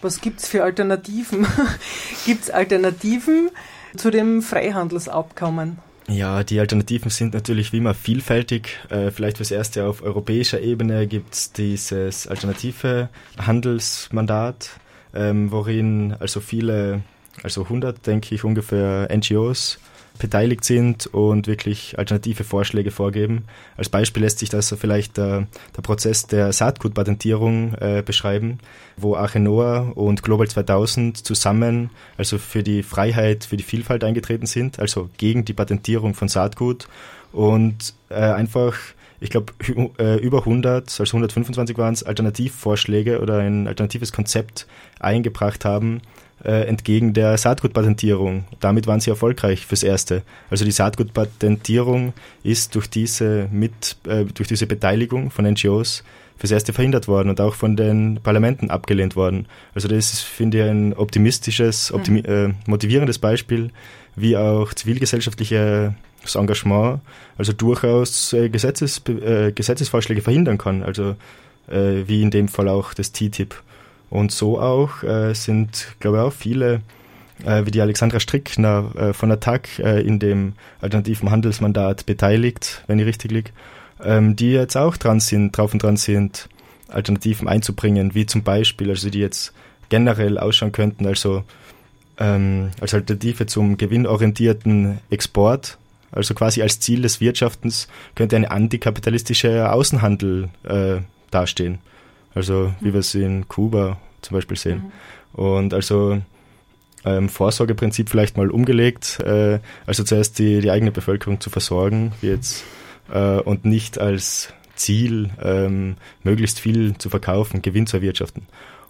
Was gibt's für Alternativen? Gibt's Alternativen zu dem Freihandelsabkommen? Ja, die Alternativen sind natürlich wie immer vielfältig. Äh, vielleicht fürs Erste auf europäischer Ebene gibt es dieses alternative Handelsmandat, ähm, worin also viele, also 100 denke ich ungefähr NGOs beteiligt sind und wirklich alternative Vorschläge vorgeben. Als Beispiel lässt sich das vielleicht äh, der Prozess der Saatgutpatentierung äh, beschreiben, wo Achenoa und Global 2000 zusammen also für die Freiheit, für die Vielfalt eingetreten sind, also gegen die Patentierung von Saatgut und äh, einfach ich glaube, äh, über 100, also 125 waren es, Alternativvorschläge oder ein alternatives Konzept eingebracht haben, äh, entgegen der Saatgutpatentierung. Damit waren sie erfolgreich fürs Erste. Also die Saatgutpatentierung ist durch diese, mit, äh, durch diese Beteiligung von NGOs fürs Erste verhindert worden und auch von den Parlamenten abgelehnt worden. Also das ist, finde ich, ein optimistisches, mhm. optimi äh, motivierendes Beispiel, wie auch zivilgesellschaftliches Engagement also durchaus äh, Gesetzes, äh, Gesetzesvorschläge verhindern kann. Also äh, wie in dem Fall auch das TTIP. Und so auch äh, sind, glaube ich, auch viele, äh, wie die Alexandra Strickner äh, von Attac äh, in dem alternativen Handelsmandat beteiligt, wenn ich richtig liege, ähm, die jetzt auch dran sind, drauf und dran sind, Alternativen einzubringen, wie zum Beispiel, also die jetzt generell ausschauen könnten, also ähm, als Alternative zum gewinnorientierten Export, also quasi als Ziel des Wirtschaftens, könnte eine antikapitalistische Außenhandel äh, dastehen. Also wie wir es in Kuba zum Beispiel sehen. Mhm. Und also ähm, Vorsorgeprinzip vielleicht mal umgelegt, äh, also zuerst die, die eigene Bevölkerung zu versorgen, wie jetzt, äh, und nicht als Ziel, ähm, möglichst viel zu verkaufen, Gewinn zu erwirtschaften.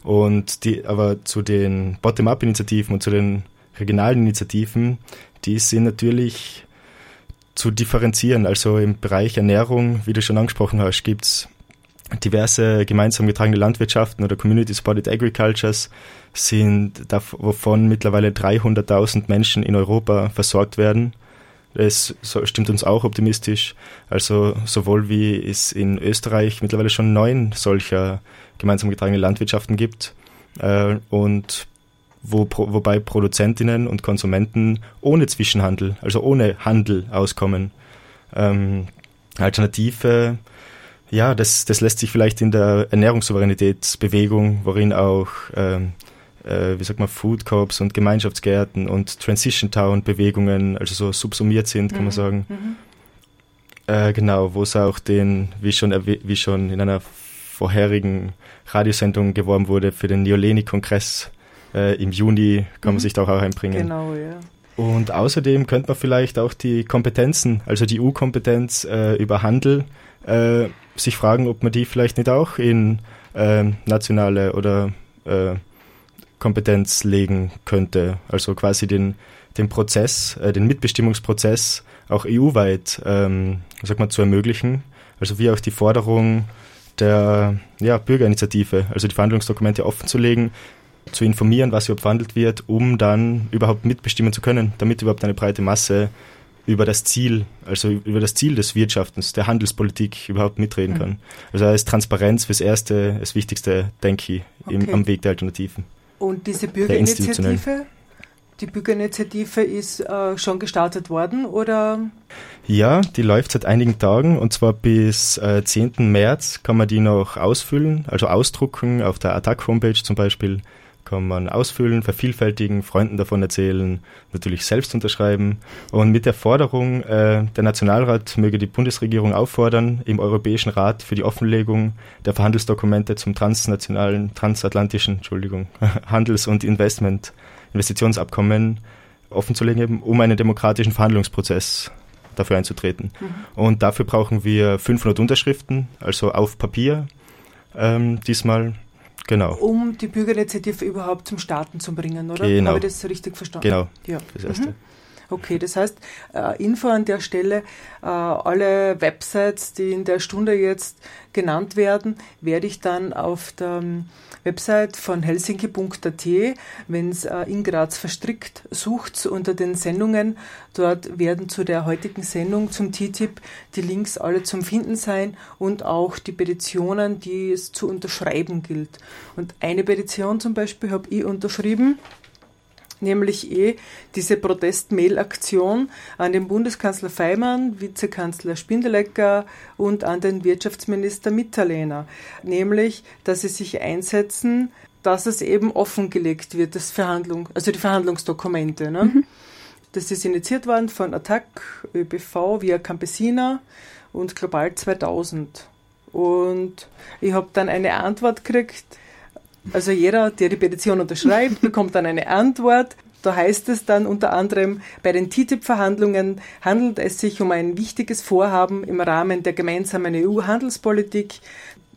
Und die, aber zu den Bottom-up-Initiativen und zu den regionalen Initiativen, die sind natürlich zu differenzieren. Also im Bereich Ernährung, wie du schon angesprochen hast, gibt's diverse gemeinsam getragene Landwirtschaften oder Community Supported Agricultures sind, wovon mittlerweile 300.000 Menschen in Europa versorgt werden. Das stimmt uns auch optimistisch. Also sowohl wie es in Österreich mittlerweile schon neun solcher gemeinsam getragene Landwirtschaften gibt äh, und wo, wobei Produzentinnen und Konsumenten ohne Zwischenhandel, also ohne Handel auskommen. Ähm, Alternative Ja, das, das lässt sich vielleicht in der Ernährungssouveränitätsbewegung, worin auch ähm, äh, wie sagt man, Food Corps und Gemeinschaftsgärten und Transition Town Bewegungen, also so subsumiert sind, kann Mhm. man sagen. Äh, genau, wo es auch den, wie schon, wie schon in einer vorherigen Radiosendung geworben wurde, für den Neoleni-Kongress äh, im Juni kann man Mhm. sich da auch einbringen. Genau, ja. Und außerdem könnte man vielleicht auch die Kompetenzen, also die EU-Kompetenz äh, über Handel, äh, sich fragen, ob man die vielleicht nicht auch in ähm, nationale oder äh, Kompetenz legen könnte. Also quasi den, den Prozess, äh, den Mitbestimmungsprozess auch EU-weit, ähm, zu ermöglichen. Also wie auch die Forderung der ja, Bürgerinitiative, also die Verhandlungsdokumente offenzulegen, zu informieren, was überhaupt verhandelt wird, um dann überhaupt mitbestimmen zu können, damit überhaupt eine breite Masse über das Ziel, also über das Ziel des Wirtschaftens, der Handelspolitik überhaupt mitreden Mhm. kann. Also da ist Transparenz fürs Erste das Wichtigste, denke ich, im, Okay. am Weg der Alternativen. Und diese. Bürgerinitiative, die Bürgerinitiative ist äh, schon gestartet worden oder? Ja, die läuft seit einigen Tagen und zwar bis äh, 10. März kann man die noch ausfüllen, also ausdrucken auf der Attack-Homepage zum Beispiel kann man ausfüllen, vervielfältigen, Freunden davon erzählen, natürlich selbst unterschreiben und mit der Forderung, äh, der Nationalrat möge die Bundesregierung auffordern, im Europäischen Rat für die Offenlegung der Verhandelsdokumente zum transnationalen, transatlantischen, Entschuldigung, Handels- und Investment, Investitionsabkommen offenzulegen, eben, um einen demokratischen Verhandlungsprozess dafür einzutreten. Und dafür brauchen wir 500 Unterschriften, also auf Papier ähm, diesmal. Genau, Um die Bürgerinitiative überhaupt zum Starten zu bringen, oder? Genau. Habe ich das richtig verstanden? genau, Ja. das erste. Mhm. Okay, das heißt, äh, Info an der Stelle, äh, alle Websites, die in der Stunde jetzt genannt werden, werde ich dann auf der ähm, Website von helsinki.at, wenn es äh, in Graz verstrickt, sucht unter den Sendungen. Dort werden zu der heutigen Sendung zum TTIP die Links alle zum Finden sein und auch die Petitionen, die es zu unterschreiben gilt. Und eine Petition zum Beispiel habe ich unterschrieben nämlich eh diese Protest-Mail-Aktion an den Bundeskanzler Feimann, Vizekanzler Spindelecker und an den Wirtschaftsminister Mitterlehner, nämlich, dass sie sich einsetzen, dass es eben offengelegt wird, das Verhandlung, also die Verhandlungsdokumente. Ne? Das ist initiiert worden von Attac, ÖBV, via Campesina und Global 2000. Und ich habe dann eine Antwort gekriegt, also jeder, der die Petition unterschreibt, bekommt dann eine Antwort. Da heißt es dann unter anderem, bei den TTIP-Verhandlungen handelt es sich um ein wichtiges Vorhaben im Rahmen der gemeinsamen EU-Handelspolitik,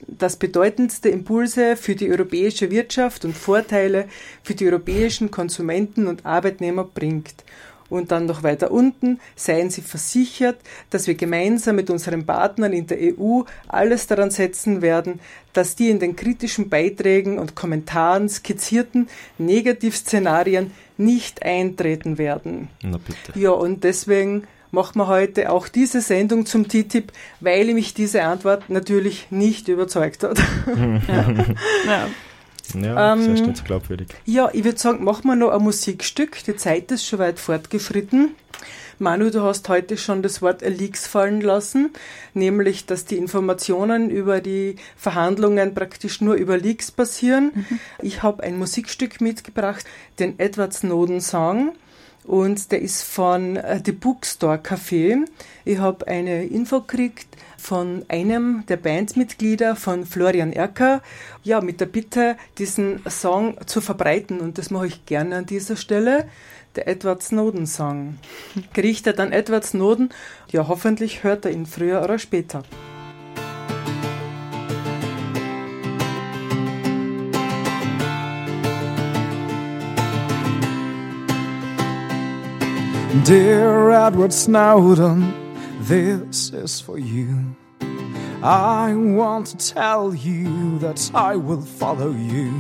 das bedeutendste Impulse für die europäische Wirtschaft und Vorteile für die europäischen Konsumenten und Arbeitnehmer bringt. Und dann noch weiter unten, seien Sie versichert, dass wir gemeinsam mit unseren Partnern in der EU alles daran setzen werden, dass die in den kritischen Beiträgen und Kommentaren skizzierten Negativszenarien nicht eintreten werden. Na bitte. Ja, und deswegen machen wir heute auch diese Sendung zum TTIP, weil mich diese Antwort natürlich nicht überzeugt hat. Ja. Ja, Ähm, sehr schnell zu glaubwürdig. Ja, ich würde sagen, machen wir noch ein Musikstück. Die Zeit ist schon weit fortgeschritten. Manu, du hast heute schon das Wort Leaks fallen lassen, nämlich, dass die Informationen über die Verhandlungen praktisch nur über Leaks passieren. Ich habe ein Musikstück mitgebracht, den Edward Snowden Song. Und der ist von äh, The Bookstore Café. Ich habe eine Info gekriegt von einem der Bandmitglieder von Florian Erker, ja, mit der Bitte, diesen Song zu verbreiten. Und das mache ich gerne an dieser Stelle. Der Edward Snowden Song. Gerichtet an Edward Snowden. Ja, hoffentlich hört er ihn früher oder später. Dear Edward Snowden, this is for you. I want to tell you that I will follow you.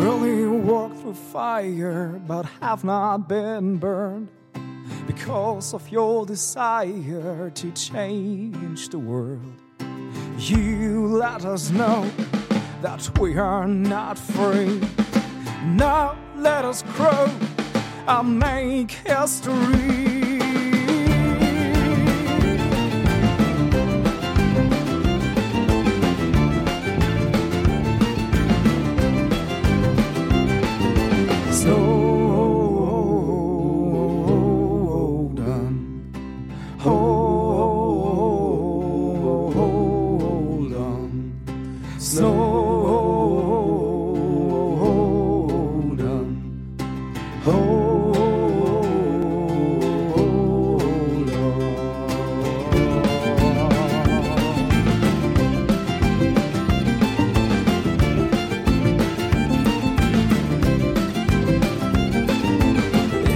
Really walked through fire, but have not been burned because of your desire to change the world. You let us know that we are not free. Now let us grow and make history. Oh, on.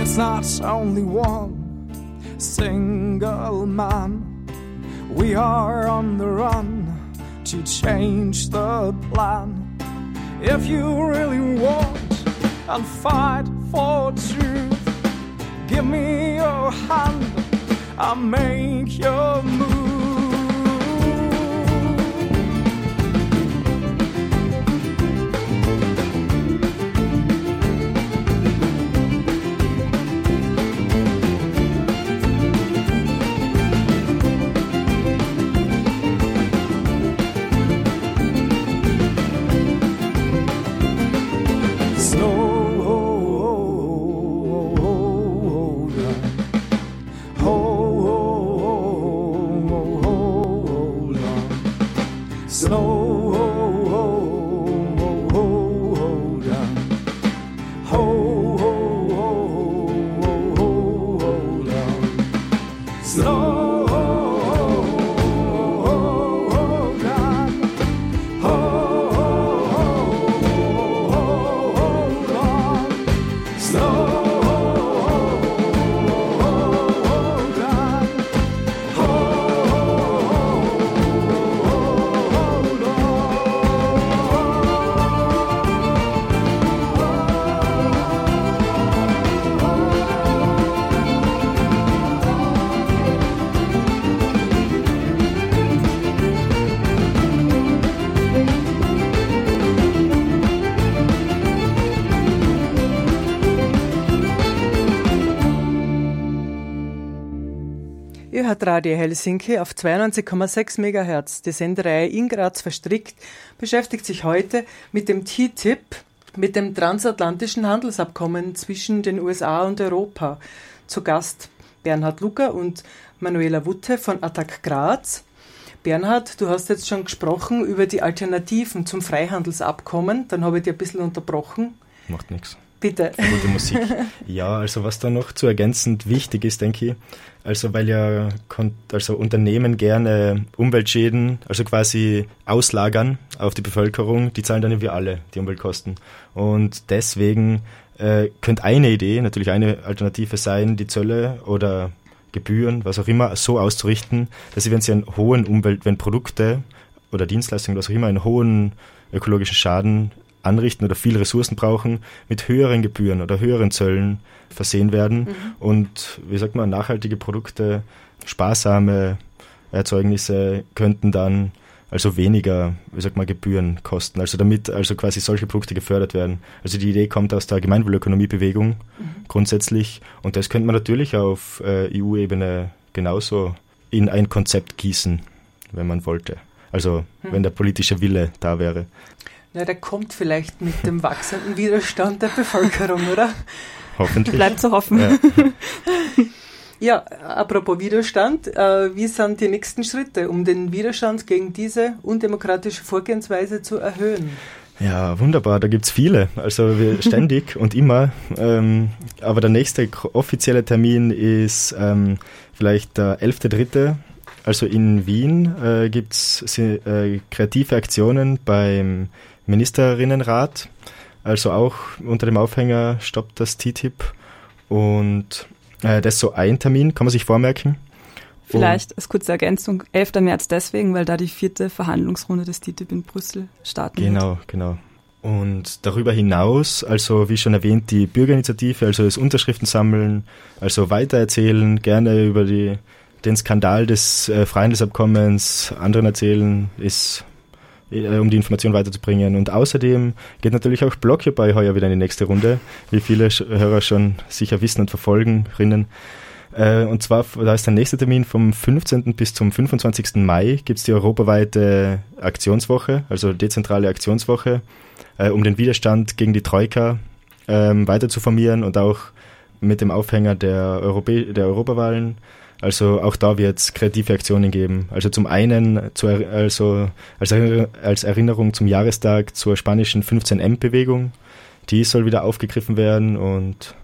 It's not only one single man. We are on the run to change the plan. If you really want and fight for truth, give me your hand I'll make your move. Hört Radio Helsinki auf 92,6 MHz. Die Sendereihe in Graz verstrickt beschäftigt sich heute mit dem TTIP, mit dem transatlantischen Handelsabkommen zwischen den USA und Europa. Zu Gast Bernhard Lucker und Manuela Wutte von Attac Graz. Bernhard, du hast jetzt schon gesprochen über die Alternativen zum Freihandelsabkommen. Dann habe ich dich ein bisschen unterbrochen. Macht nichts. Bitte. Gute Musik. Ja, also was da noch zu ergänzend wichtig ist, denke ich, also weil ja also Unternehmen gerne Umweltschäden, also quasi auslagern auf die Bevölkerung, die zahlen dann wir alle die Umweltkosten. Und deswegen äh, könnte eine Idee, natürlich eine Alternative sein, die Zölle oder Gebühren, was auch immer, so auszurichten, dass sie, wenn sie einen hohen Umwelt, wenn Produkte oder Dienstleistungen, was auch immer, einen hohen ökologischen Schaden anrichten oder viel Ressourcen brauchen, mit höheren Gebühren oder höheren Zöllen versehen werden und, wie sagt man, nachhaltige Produkte, sparsame Erzeugnisse könnten dann also weniger, wie sagt man, Gebühren kosten. Also damit also quasi solche Produkte gefördert werden. Also die Idee kommt aus der Gemeinwohlökonomiebewegung grundsätzlich und das könnte man natürlich auf äh, EU-Ebene genauso in ein Konzept gießen, wenn man wollte. Also wenn der politische Wille da wäre. Na, der kommt vielleicht mit dem wachsenden Widerstand der Bevölkerung, oder? Hoffentlich. Bleibt zu hoffen. Ja. Ja, apropos Widerstand, äh, wie sind die nächsten Schritte, um den Widerstand gegen diese undemokratische Vorgehensweise zu erhöhen? Ja, wunderbar, da gibt's viele. Also wir ständig und immer. Ähm, aber der nächste offizielle Termin ist ähm, vielleicht der 11.3. Also in Wien äh, gibt's si- äh, kreative Aktionen beim Ministerinnenrat. Also auch unter dem Aufhänger stoppt das TTIP. Und äh, das ist so ein Termin, kann man sich vormerken. Vielleicht als kurze Ergänzung, 11. März deswegen, weil da die vierte Verhandlungsrunde des TTIP in Brüssel starten wird. Genau, genau. Und darüber hinaus, also wie schon erwähnt, die Bürgerinitiative, also das Unterschriften sammeln, also weitererzählen, gerne über die, den Skandal des äh, Freihandelsabkommens anderen erzählen, ist äh, um die Information weiterzubringen. Und außerdem geht natürlich auch Blockupy heuer wieder in die nächste Runde, wie viele Hörer schon sicher wissen und verfolgen, rinnen. Äh, und zwar, da ist der nächste Termin vom 15. bis zum 25. Mai gibt es die europaweite Aktionswoche, also dezentrale Aktionswoche, äh, um den Widerstand gegen die Troika ähm, weiter zu formieren und auch mit dem Aufhänger der, Europä der Europawahlen. Also auch da wird es kreative Aktionen geben. Also zum einen zu, also als, als Erinnerung zum Jahrestag zur spanischen 15M-Bewegung. Die soll wieder aufgegriffen werden und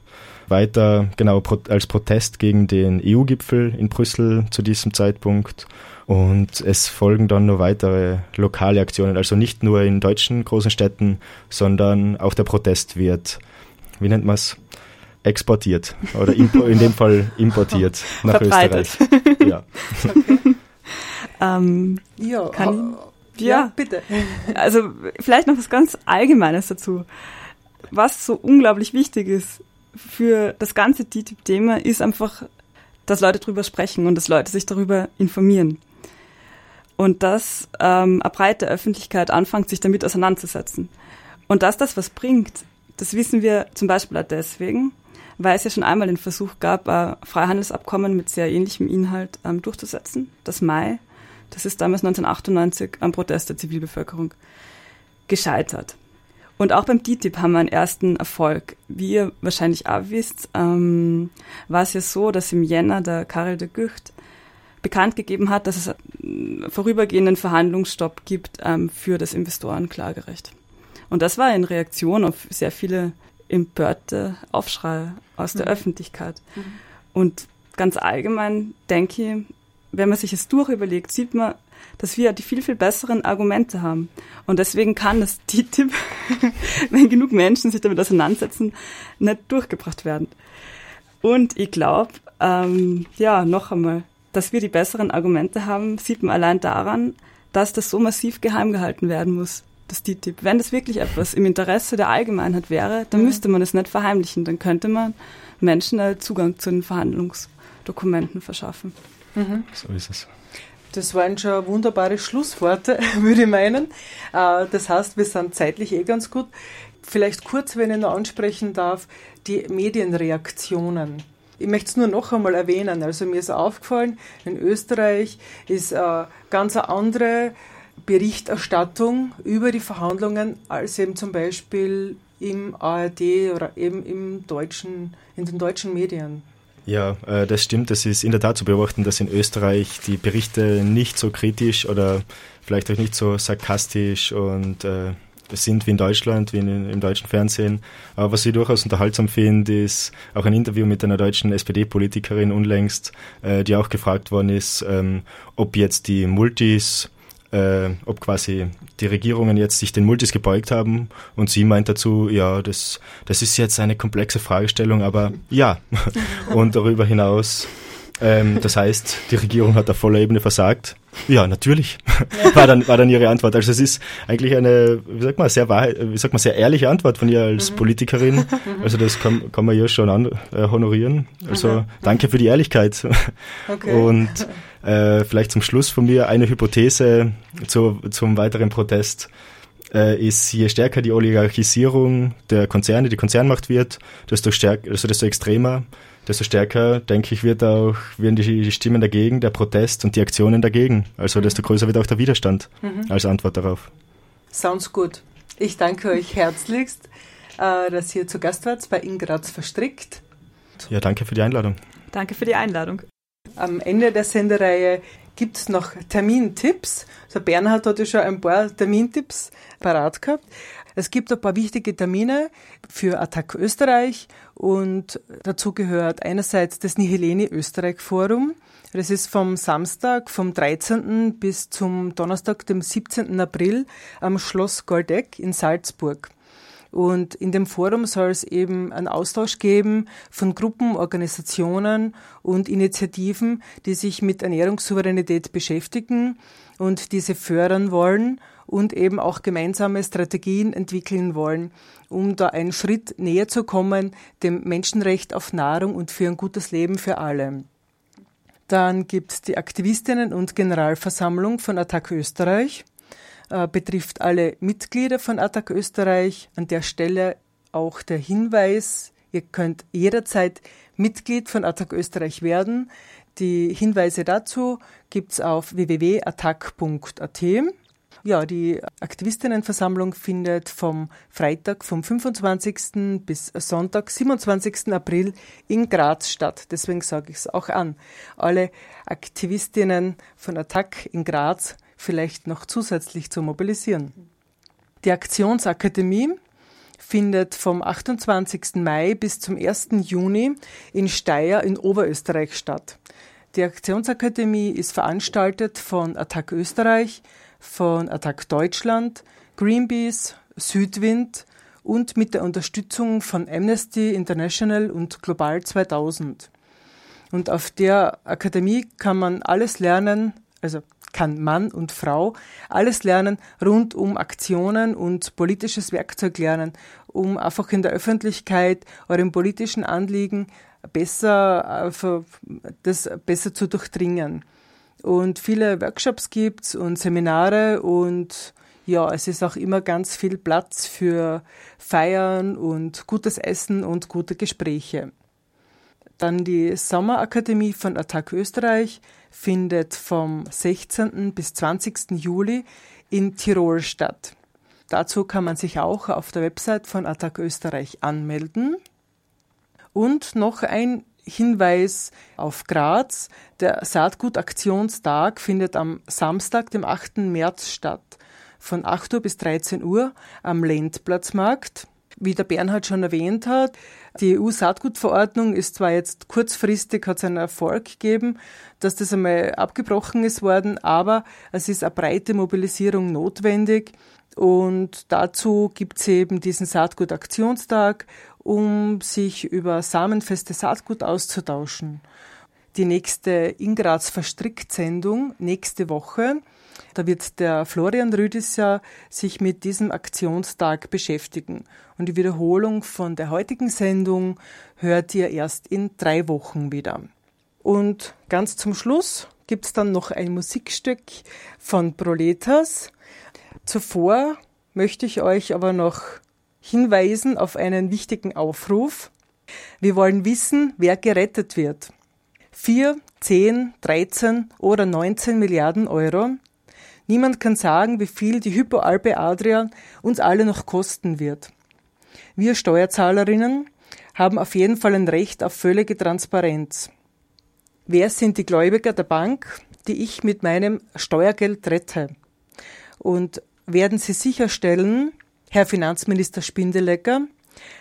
weiter, genau, als Protest gegen den EU-Gipfel in Brüssel zu diesem Zeitpunkt. Und es folgen dann noch weitere lokale Aktionen, also nicht nur in deutschen großen Städten, sondern auch der Protest wird, wie nennt man es, exportiert oder in dem Fall importiert nach Verbreitet. Österreich. Ja. Okay. ähm, ja, kann, ja, ja, bitte. Also vielleicht noch was ganz Allgemeines dazu. Was so unglaublich wichtig ist, für das ganze TTIP-Thema ist einfach, dass Leute darüber sprechen und dass Leute sich darüber informieren. Und dass ähm, eine breite Öffentlichkeit anfängt, sich damit auseinanderzusetzen. Und dass das was bringt, das wissen wir zum Beispiel auch deswegen, weil es ja schon einmal den Versuch gab, ein Freihandelsabkommen mit sehr ähnlichem Inhalt ähm, durchzusetzen, das Mai. Das ist damals 1998 am Protest der Zivilbevölkerung gescheitert. Und auch beim TTIP haben wir einen ersten Erfolg. Wie ihr wahrscheinlich auch wisst, ähm, war es ja so, dass im Jänner der Karel de Gucht bekannt gegeben hat, dass es einen vorübergehenden Verhandlungsstopp gibt ähm, für das Investorenklagerecht. Und das war in Reaktion auf sehr viele empörte Aufschreie aus der mhm. Öffentlichkeit. Mhm. Und ganz allgemein denke ich, wenn man sich es durchüberlegt, sieht man, dass wir die viel, viel besseren Argumente haben. Und deswegen kann das TTIP, wenn genug Menschen sich damit auseinandersetzen, nicht durchgebracht werden. Und ich glaube, ähm, ja, noch einmal, dass wir die besseren Argumente haben, sieht man allein daran, dass das so massiv geheim gehalten werden muss, das TTIP. Wenn das wirklich etwas im Interesse der Allgemeinheit wäre, dann mhm. müsste man es nicht verheimlichen. Dann könnte man Menschen Zugang zu den Verhandlungsdokumenten verschaffen. Mhm. So ist es. Das waren schon wunderbare Schlussworte, würde ich meinen. Äh, das heißt, wir sind zeitlich eh ganz gut. Vielleicht kurz, wenn ich noch ansprechen darf, die Medienreaktionen. Ich möchte es nur noch einmal erwähnen. Also mir ist aufgefallen, in Österreich ist eine ganz andere Berichterstattung über die Verhandlungen als eben zum Beispiel im ARD oder eben im deutschen, in den deutschen Medien. Ja, äh, das stimmt. Es ist in der Tat zu beobachten, dass in Österreich die Berichte nicht so kritisch oder vielleicht auch nicht so sarkastisch und äh, sind wie in Deutschland, wie in, im deutschen Fernsehen. Aber was ich durchaus unterhaltsam finde, ist auch ein Interview mit einer deutschen SPD-Politikerin unlängst, äh, die auch gefragt worden ist, ähm, ob jetzt die Multis äh, ob quasi die Regierungen jetzt sich den Multis gebeugt haben und sie meint dazu, ja, das, das ist jetzt eine komplexe Fragestellung, aber ja. und darüber hinaus, ähm, das heißt, die Regierung hat auf voller Ebene versagt. Ja, natürlich, war, dann, war dann ihre Antwort. Also es ist eigentlich eine, wie sagt man, sehr Wahrheit, wie sagt man, sehr ehrliche Antwort von ihr als mhm. Politikerin. Also das kann, kann man ja schon an, äh, honorieren. Also danke für die Ehrlichkeit. Okay. Und äh, vielleicht zum Schluss von mir eine Hypothese zu, zum weiteren Protest äh, ist, je stärker die Oligarchisierung der Konzerne, die Konzernmacht wird, desto stärker, also desto extremer, desto stärker, denke ich, wird auch, werden die, Stimmen dagegen, der Protest und die Aktionen dagegen. Also mhm. desto größer wird auch der Widerstand mhm. als Antwort darauf. Sounds gut. Ich danke euch herzlichst, äh, dass ihr zu Gast wart bei Ingratz verstrickt. Ja, danke für die Einladung. Danke für die Einladung. Am Ende der Sendereihe gibt es noch Termintipps. Also Bernhard hat ja schon ein paar Termintipps parat gehabt. Es gibt ein paar wichtige Termine für Attac Österreich und dazu gehört einerseits das Nihileni Österreich Forum. Das ist vom Samstag, vom 13. bis zum Donnerstag, dem 17. April am Schloss Goldeck in Salzburg. Und in dem Forum soll es eben einen Austausch geben von Gruppen, Organisationen und Initiativen, die sich mit Ernährungssouveränität beschäftigen und diese fördern wollen und eben auch gemeinsame Strategien entwickeln wollen, um da einen Schritt näher zu kommen, dem Menschenrecht auf Nahrung und für ein gutes Leben für alle. Dann gibt es die Aktivistinnen und Generalversammlung von Attac Österreich äh, betrifft alle Mitglieder von Attac Österreich. An der Stelle auch der Hinweis, ihr könnt jederzeit Mitglied von Attac Österreich werden. Die Hinweise dazu gibt's auf www.attac.at. Ja, die Aktivistinnenversammlung findet vom Freitag vom 25. bis Sonntag, 27. April in Graz statt. Deswegen sage ich es auch an. Alle Aktivistinnen von Attac in Graz vielleicht noch zusätzlich zu mobilisieren. Die Aktionsakademie findet vom 28. Mai bis zum 1. Juni in Steyr in Oberösterreich statt. Die Aktionsakademie ist veranstaltet von Attac Österreich, von Attac Deutschland, Greenpeace, Südwind und mit der Unterstützung von Amnesty International und Global 2000. Und auf der Akademie kann man alles lernen, also kann Mann und Frau alles lernen rund um Aktionen und politisches Werkzeug lernen, um einfach in der Öffentlichkeit euren politischen Anliegen besser, äh, das besser zu durchdringen. Und viele Workshops gibt's und Seminare und ja, es ist auch immer ganz viel Platz für Feiern und gutes Essen und gute Gespräche. Dann die Sommerakademie von Attac Österreich findet vom 16. bis 20. Juli in Tirol statt. Dazu kann man sich auch auf der Website von Attac Österreich anmelden. Und noch ein Hinweis auf Graz. Der Saatgutaktionstag findet am Samstag, dem 8. März statt. Von 8 Uhr bis 13 Uhr am Lendplatzmarkt. Wie der Bernhard schon erwähnt hat, die EU-Saatgutverordnung ist zwar jetzt kurzfristig, hat es einen Erfolg gegeben, dass das einmal abgebrochen ist worden, aber es ist eine breite Mobilisierung notwendig. Und dazu gibt es eben diesen Saatgutaktionstag um sich über samenfeste Saatgut auszutauschen. Die nächste Ingraz Verstrickt-Sendung nächste Woche, da wird der Florian Rüdisser sich mit diesem Aktionstag beschäftigen. Und die Wiederholung von der heutigen Sendung hört ihr erst in drei Wochen wieder. Und ganz zum Schluss gibt es dann noch ein Musikstück von Proletas. Zuvor möchte ich euch aber noch hinweisen auf einen wichtigen Aufruf. Wir wollen wissen, wer gerettet wird. 4, 10, 13 oder 19 Milliarden Euro. Niemand kann sagen, wie viel die Hypoalpe Adria uns alle noch kosten wird. Wir Steuerzahlerinnen haben auf jeden Fall ein Recht auf völlige Transparenz. Wer sind die Gläubiger der Bank, die ich mit meinem Steuergeld rette? Und werden sie sicherstellen, Herr Finanzminister Spindelecker,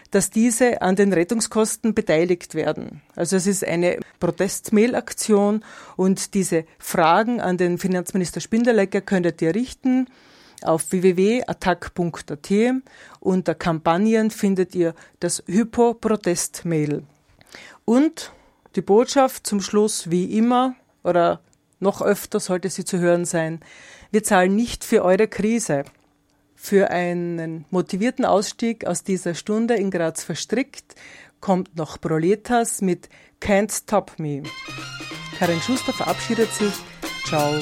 dass diese an den Rettungskosten beteiligt werden. Also es ist eine Protestmail-Aktion und diese Fragen an den Finanzminister Spindelecker könntet ihr richten auf www.attack.at. Unter Kampagnen findet ihr das Hypo-Protest-Mail. Und die Botschaft zum Schluss wie immer oder noch öfter sollte sie zu hören sein. Wir zahlen nicht für eure Krise für einen motivierten Ausstieg aus dieser Stunde in Graz verstrickt, kommt noch Proletas mit Can't Stop Me. Karin Schuster verabschiedet sich. Ciao.